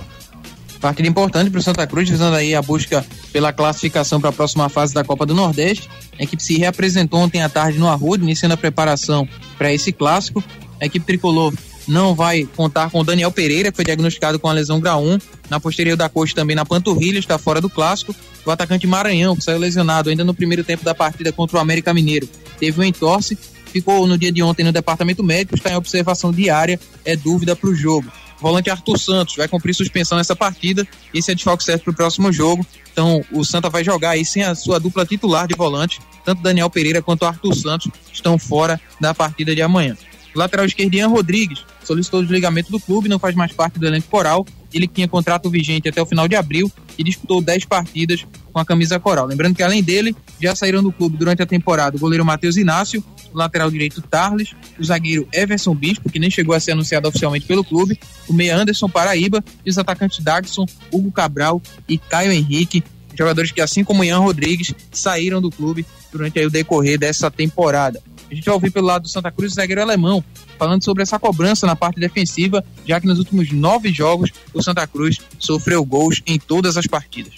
Partida importante para o Santa Cruz, visando aí a busca pela classificação para a próxima fase da Copa do Nordeste. A equipe se reapresentou ontem à tarde no Arruda, iniciando a preparação para esse clássico. A equipe tricolor não vai contar com Daniel Pereira, que foi diagnosticado com a lesão grau 1 na posterior da coxa também na panturrilha, está fora do clássico. O atacante Maranhão, que saiu lesionado ainda no primeiro tempo da partida contra o América Mineiro, teve um entorse, ficou no dia de ontem no departamento médico, está em observação diária, é dúvida para o jogo. Volante Arthur Santos vai cumprir suspensão nessa partida. Esse é desfalque certo para o próximo jogo. Então o Santa vai jogar aí sem a sua dupla titular de volante. Tanto Daniel Pereira quanto Arthur Santos estão fora da partida de amanhã. Lateral esquerdo Ian Rodrigues solicitou o desligamento do clube, não faz mais parte do elenco coral. Ele tinha contrato vigente até o final de abril e disputou 10 partidas com a camisa coral. Lembrando que além dele, já saíram do clube durante a temporada o goleiro Matheus Inácio, o lateral direito Tarles, o zagueiro Everson Bispo, que nem chegou a ser anunciado oficialmente pelo clube, o meia Anderson Paraíba e os atacantes Dagson, Hugo Cabral e Caio Henrique, jogadores que, assim como Ian Rodrigues, saíram do clube durante o decorrer dessa temporada. A gente vai ouvir pelo lado do Santa Cruz o zagueiro alemão, falando sobre essa cobrança na parte defensiva, já que nos últimos nove jogos o Santa Cruz sofreu gols em todas as partidas.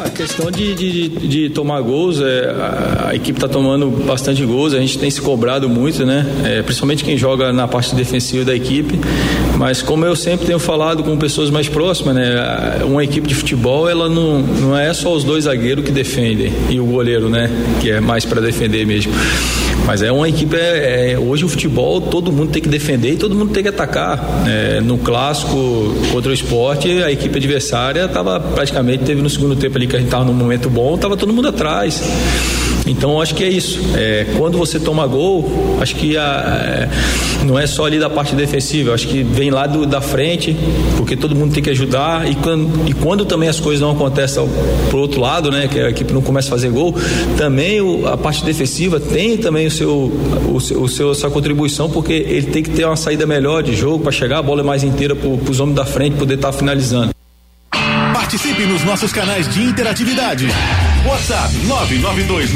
A questão de, de, de tomar gols, é, a, a equipe está tomando bastante gols, a gente tem se cobrado muito, né? É, principalmente quem joga na parte defensiva da equipe. Mas como eu sempre tenho falado com pessoas mais próximas, né? Uma equipe de futebol, ela não, não é só os dois zagueiros que defendem e o goleiro, né? Que é mais para defender mesmo. Mas é uma equipe, é, é, hoje o futebol todo mundo tem que defender e todo mundo tem que atacar. É, no clássico contra o esporte, a equipe adversária estava praticamente, teve no segundo tempo ali que a gente estava num momento bom, estava todo mundo atrás. Então acho que é isso. É, quando você toma gol, acho que a, é, não é só ali da parte defensiva, acho que vem lá do, da frente, porque todo mundo tem que ajudar. E quando, e quando também as coisas não acontecem pro outro lado, né? Que a equipe não começa a fazer gol, também o, a parte defensiva tem também o seu, o seu, o seu, sua contribuição, porque ele tem que ter uma saída melhor de jogo para chegar a bola mais inteira para os homens da frente poder estar tá finalizando. Participe nos nossos canais de interatividade. WhatsApp 992998541.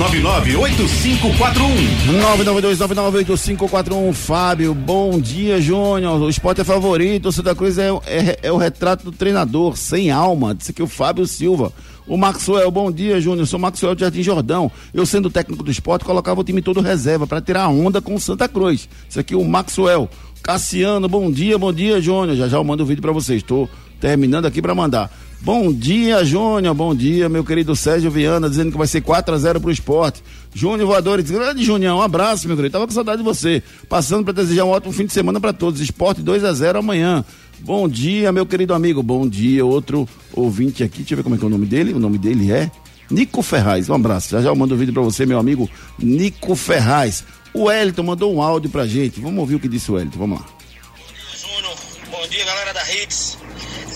992998541. Fábio, bom dia, Júnior. O esporte é favorito. O Santa Cruz é, é, é, o retrato do treinador, sem alma. Disse que o Fábio Silva. O Maxwell, bom dia, Júnior. Sou Maxwell de Jardim Jordão. Eu, sendo técnico do esporte, colocava o time todo reserva para tirar onda com o Santa Cruz. Isso aqui, o Maxwell. Cassiano, bom dia, bom dia, Júnior. Já já eu mando o vídeo para vocês. Estou terminando aqui para mandar. Bom dia, Júnior. Bom dia, meu querido Sérgio Viana, dizendo que vai ser 4 a 0 pro esporte. Júnior Voadores, grande Júnior, um abraço, meu querido. Tava com saudade de você. Passando para desejar um ótimo fim de semana para todos. Esporte 2 a 0 amanhã. Bom dia, meu querido amigo. Bom dia, outro ouvinte aqui. Deixa eu ver como é que é o nome dele. O nome dele é Nico Ferraz. Um abraço. Já já eu mando o um vídeo para você, meu amigo Nico Ferraz. O Elton mandou um áudio pra gente. Vamos ouvir o que disse o Elton. Vamos lá. Bom dia, Júnior. Bom dia, galera da Hits.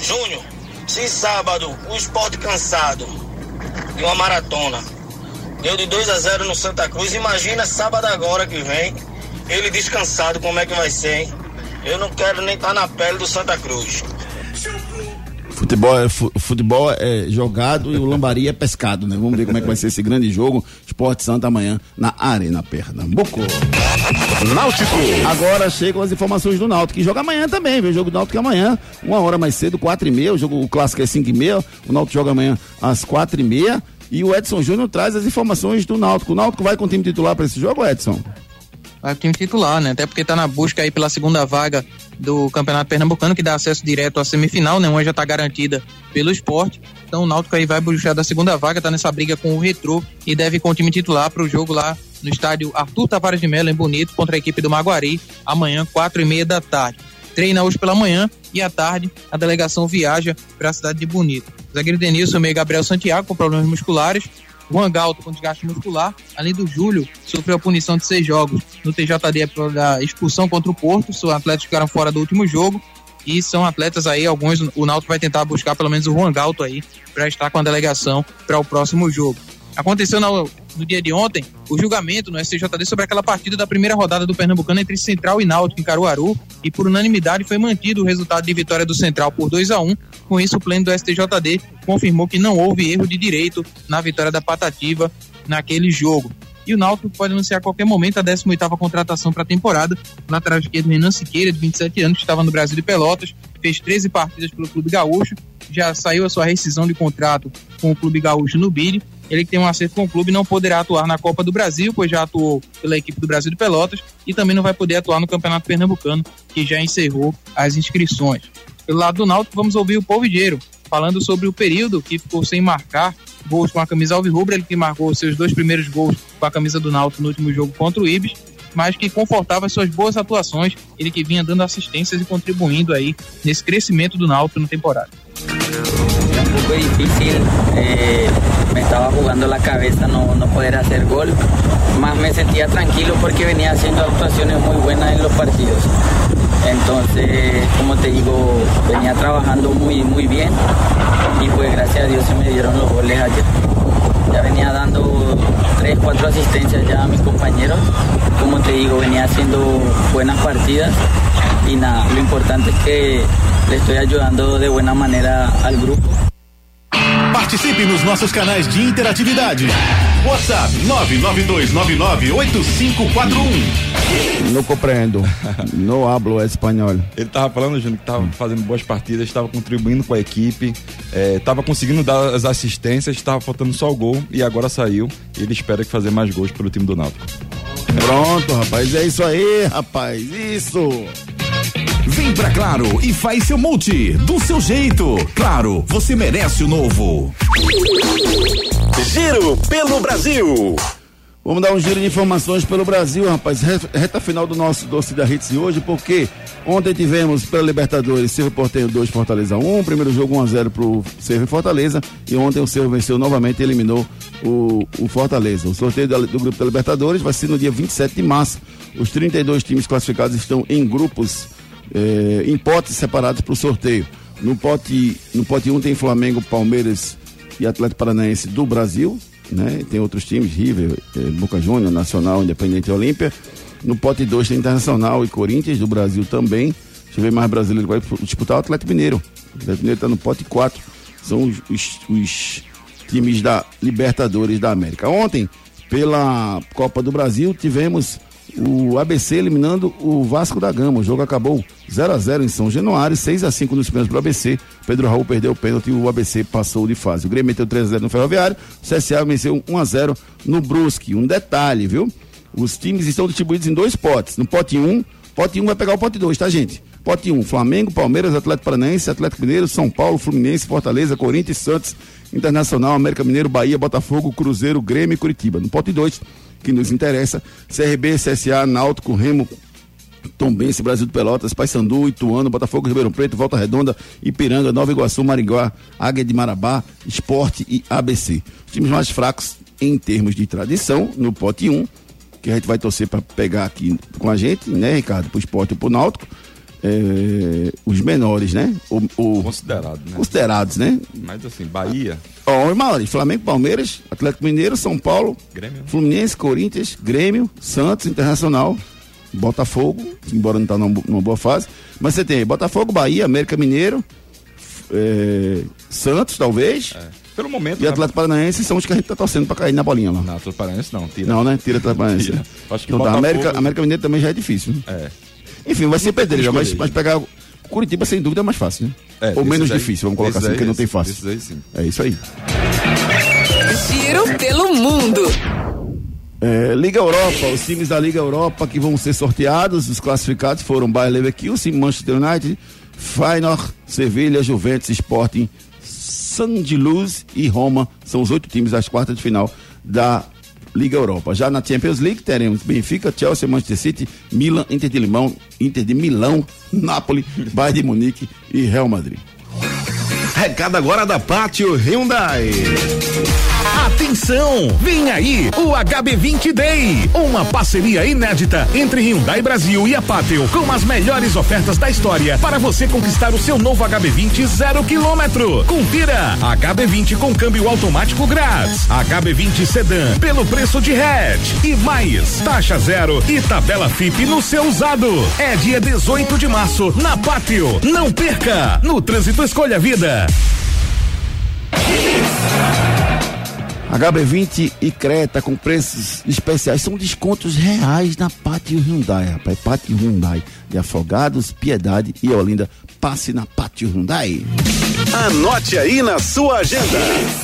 Júnior, se sábado o esporte cansado de uma maratona deu de 2 a 0 no Santa Cruz, imagina sábado agora que vem, ele descansado, como é que vai ser, hein? Eu não quero nem estar tá na pele do Santa Cruz. Futebol é, futebol é jogado e o lambari é pescado, né? Vamos ver como é que vai ser esse grande jogo. Esporte Santa amanhã na Arena Pernambuco. Náutico. Agora chegam as informações do Náutico, que joga amanhã também, viu? O jogo do Náutico é amanhã, uma hora mais cedo, quatro e meia. O jogo o clássico é cinco e meia. O Náutico joga amanhã às quatro e meia. E o Edson Júnior traz as informações do Náutico. O Náutico vai com o time titular para esse jogo, Edson? Vai com o time titular, né? Até porque tá na busca aí pela segunda vaga do Campeonato Pernambucano, que dá acesso direto à semifinal, né? Uma já está garantida pelo esporte. Então o Náutico aí vai buscar da segunda vaga, está nessa briga com o Retrô e deve com o time titular para o jogo lá no estádio Arthur Tavares de Mello, em Bonito, contra a equipe do Maguari, amanhã, quatro e meia da tarde. Treina hoje pela manhã e à tarde a delegação viaja para a cidade de Bonito. Zagueiro Denilson, meio Gabriel Santiago com problemas musculares, Juan Galto com desgaste muscular, além do Júlio, sofreu a punição de seis jogos no TJD da expulsão contra o Porto. Os atletas ficaram fora do último jogo e são atletas aí, alguns o Náutico vai tentar buscar pelo menos o Juan Galto aí para estar com a delegação para o próximo jogo. Aconteceu no, no, dia de ontem o julgamento no STJD sobre aquela partida da primeira rodada do Pernambucano entre Central e Náutico em Caruaru e por unanimidade foi mantido o resultado de vitória do Central por 2 a 1 Com isso, o pleno do STJD confirmou que não houve erro de direito na vitória da Patativa naquele jogo. E o Náutico pode anunciar a qualquer momento a 18ª contratação para a temporada. O lateral esquerdo Renan Siqueira, de 27 anos, que estava no Brasil de Pelotas, fez 13 partidas pelo Clube Gaúcho, já saiu a sua rescisão de contrato com o Clube Gaúcho no Biri. Ele que tem um acerto com o clube não poderá atuar na Copa do Brasil, pois já atuou pela equipe do Brasil de Pelotas e também não vai poder atuar no Campeonato Pernambucano, que já encerrou as inscrições. Pelo lado do Náutico, vamos ouvir o Polvideiro falando sobre o período que ficou sem marcar gols com a camisa alvirrubra, ele que marcou seus dois primeiros gols com a camisa do Náutico no último jogo contra o Ibis, mas que confortava as suas boas atuações, ele que vinha dando assistências e contribuindo aí nesse crescimento do Náutico na temporada. Un poco difícil, eh, me estaba jugando la cabeza no, no poder hacer gol, más me sentía tranquilo porque venía haciendo actuaciones muy buenas en los partidos. Entonces, como te digo, venía trabajando muy, muy bien y pues gracias a Dios se me dieron los goles ayer. Ya venía dando tres, cuatro asistencias ya a mis compañeros. Como te digo, venía haciendo buenas partidas y nada, lo importante es que le estoy ayudando de buena manera al grupo. Participe nos nossos canais de interatividade. WhatsApp 992998541. Não compreendo. Não hablo espanhol. Ele tava falando, Júnior, que tava fazendo boas partidas, estava contribuindo com a equipe, estava conseguindo dar as assistências, estava faltando só o gol e agora saiu. Ele espera que fazer mais gols pelo time do Náutico. Pronto, rapaz, é isso aí, rapaz, isso. Vem pra Claro e faz seu multi do seu jeito. Claro, você merece o novo. Giro pelo Brasil. Vamos dar um giro de informações pelo Brasil, rapaz. Reta final do nosso doce da Hits de hoje, porque ontem tivemos pela Libertadores Cerro Porteiro 2, Fortaleza 1. primeiro jogo 1 a 0 pro Cerro e Fortaleza. E ontem o Cerro venceu novamente e eliminou o, o Fortaleza. O sorteio do, do grupo da Libertadores vai ser no dia 27 de março. Os 32 times classificados estão em grupos, eh, em potes separados para o sorteio. No pote, no pote 1 tem Flamengo, Palmeiras e Atlético Paranaense do Brasil, né? Tem outros times, River, eh, Boca Juniors, Nacional, Independente Olímpia. No pote 2 tem Internacional e Corinthians do Brasil também. Deixa eu ver mais brasileiro vai disputar o Atlético Mineiro. O Atlético Mineiro está no pote 4. São os, os, os times da Libertadores da América. Ontem, pela Copa do Brasil, tivemos o ABC eliminando o Vasco da Gama. O jogo acabou 0 a 0 em São Januário, 6 a 5 nos pênaltis para o ABC. Pedro Raul perdeu o pênalti e o ABC passou de fase. O Grêmio meteu 3 a 0 no Ferroviário, o CSA venceu 1 a 0 no Brusque. Um detalhe, viu? Os times estão distribuídos em dois potes. No pote 1, um, pote 1 um vai pegar o pote 2, tá, gente? Pote 1, um, Flamengo, Palmeiras, Atlético Paranaense, Atlético Mineiro, São Paulo, Fluminense, Fortaleza, Corinthians, Santos, Internacional, América Mineiro, Bahia, Botafogo, Cruzeiro, Grêmio e Curitiba. No pote 2, que nos interessa, CRB, CSA, Náutico, Remo, Tombense, Brasil de Pelotas, Paysandu, Ituano, Botafogo, Ribeirão Preto, Volta Redonda, Ipiranga, Nova Iguaçu, Maringuá, Águia de Marabá, Esporte e ABC. Os times mais fracos em termos de tradição, no pote 1, que a gente vai torcer para pegar aqui com a gente, né, Ricardo, pro esporte e pro Náutico. É, os menores, né? O, o, Considerado, né? Considerados, né? Mas assim, Bahia. Ó, oh, Flamengo, Palmeiras, Atlético Mineiro, São Paulo, Grêmio. Fluminense, Corinthians, Grêmio, Santos, Internacional, Botafogo, embora não tá numa, numa boa fase. Mas você tem Botafogo, Bahia, América Mineiro, é, Santos, talvez. É. Pelo momento. E né? Atlético Paranaense são os que a gente tá torcendo pra cair na bolinha lá. Não, Atlético Paranaense não, tira. Não, né? Tira Atlético Paranaense. Tira. Acho que então, tá, América, América Mineiro também já é difícil. Né? É. Enfim, vai ser pedreira, mas, mas pegar Curitiba sem dúvida é mais fácil, né? É, Ou menos aí, difícil, vamos colocar assim, porque não tem fácil. Aí, sim. É isso aí. Giro pelo mundo. É, Liga Europa, os times da Liga Europa que vão ser sorteados, os classificados foram Bayer Leverkusen, Manchester United, Feyenoord, Sevilha, Juventus, Sporting, San Luz e Roma. São os oito times das quartas de final da Liga Europa. Já na Champions League teremos Benfica, Chelsea, Manchester City, Milan, Inter de Limão, Inter de Milão, Napoli, Bayern de Munique e Real Madrid. Recado agora da Pátio Hyundai. Atenção! Vem aí o HB20 Day, uma parceria inédita entre Hyundai Brasil e a Pátio, com as melhores ofertas da história para você conquistar o seu novo HB20 zero quilômetro. Confira HB20 com câmbio automático grátis, HB20 sedã pelo preço de hatch e mais taxa zero e tabela FIP no seu usado. É dia 18 de março na Pátio. Não perca! No trânsito escolha vida. HB20 e Creta com preços especiais. São descontos reais na Pátio Hyundai, rapaz. Pátio Hyundai de Afogados, Piedade e Olinda. Passe na Pátio Hyundai. Anote aí na sua agenda.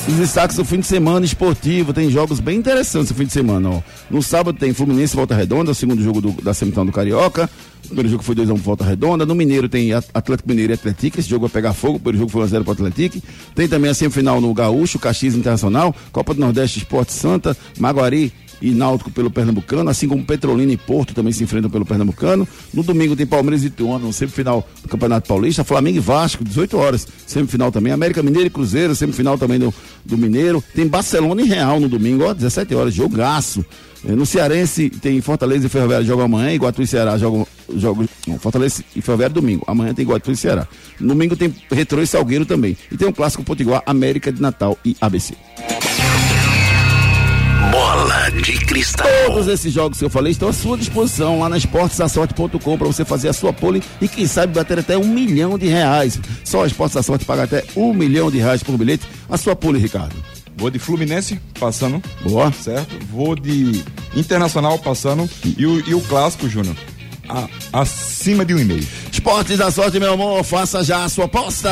Os destaques do fim de semana esportivo. Tem jogos bem interessantes no fim de semana. Ó. No sábado tem Fluminense Volta Redonda, o segundo jogo do, da semifinal do Carioca. O primeiro jogo foi 2x1 um, Volta Redonda. No Mineiro tem Atlético Mineiro e Atlético. Esse jogo vai pegar fogo. O primeiro jogo foi 1x0 para o Atlético. Tem também a semifinal no Gaúcho, Caxias Internacional, Copa do Nordeste Esporte Santa, Maguari e Náutico pelo Pernambucano, assim como Petrolina e Porto também se enfrentam pelo Pernambucano. No domingo tem Palmeiras e Ituano no semifinal do Campeonato Paulista, Flamengo e Vasco, 18 horas, semifinal também, América Mineiro e Cruzeiro, semifinal também do, do Mineiro. Tem Barcelona e Real no domingo, ó, 17 horas, jogaço. É, no Cearense tem Fortaleza e Ferroviário jogam amanhã, Iguatu e Ceará jogam, jogam Fortaleza e Ferroviário domingo. Amanhã tem Iguatu e Ceará. Domingo tem Retrô e Salgueiro também. E tem um clássico Potiguar, América de Natal e ABC. Bola de cristal. Todos esses jogos que eu falei estão à sua disposição lá na esportesasorte.com para você fazer a sua pole e quem sabe bater até um milhão de reais. Só a Esportes da Sorte paga até um milhão de reais por bilhete. A sua pole, Ricardo. Vou de Fluminense passando. Boa. Certo? Vou de Internacional passando. E o, e o clássico, Júnior? Acima de um e-mail. Esportes da sorte, meu amor, faça já a sua aposta.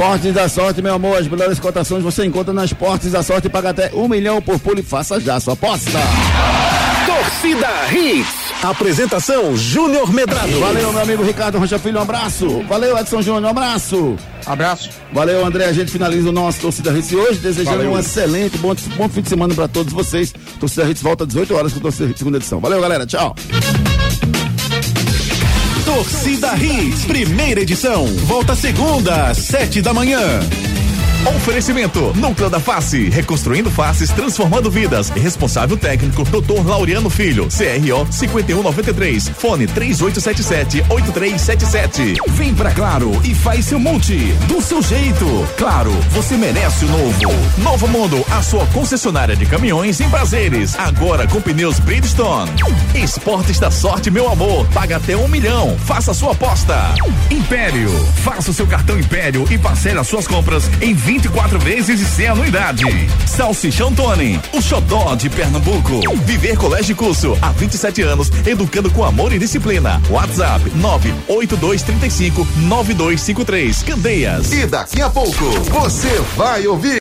Esportes da Sorte, meu amor, as melhores cotações você encontra nas Esportes da Sorte e paga até um milhão por pulo e faça já a sua aposta. Torcida Hits. Apresentação Júnior Medrado. Valeu, meu amigo Ricardo Rocha Filho, um abraço. Valeu, Edson Júnior, um abraço. Abraço. Valeu, André. A gente finaliza o nosso Torcida Hits hoje, desejando Valeu. um excelente, bom, bom fim de semana para todos vocês. Torcida Hits volta às 18 horas com a Torcida Hits segunda edição. Valeu, galera. Tchau. Torcida Hits, primeira edição. Volta segunda, sete da manhã. Oferecimento: Núcleo da Face, reconstruindo faces, transformando vidas. Responsável técnico: Dr. Laureano Filho, CRO 5193, fone 3877-8377. Vem pra Claro e faz seu multi, do seu jeito. Claro, você merece o novo. Novo Mundo, a sua concessionária de caminhões em prazeres. Agora com pneus Bridgestone. Esportes da sorte, meu amor. Paga até um milhão. Faça sua aposta. Império, faça o seu cartão Império e parcele as suas compras em 20 24 vezes e sem anuidade. Salsichão Tony, o xodó de Pernambuco. Viver Colégio Curso, há 27 anos, educando com amor e disciplina. WhatsApp 98235 9253. Candeias. E daqui a pouco, você vai ouvir.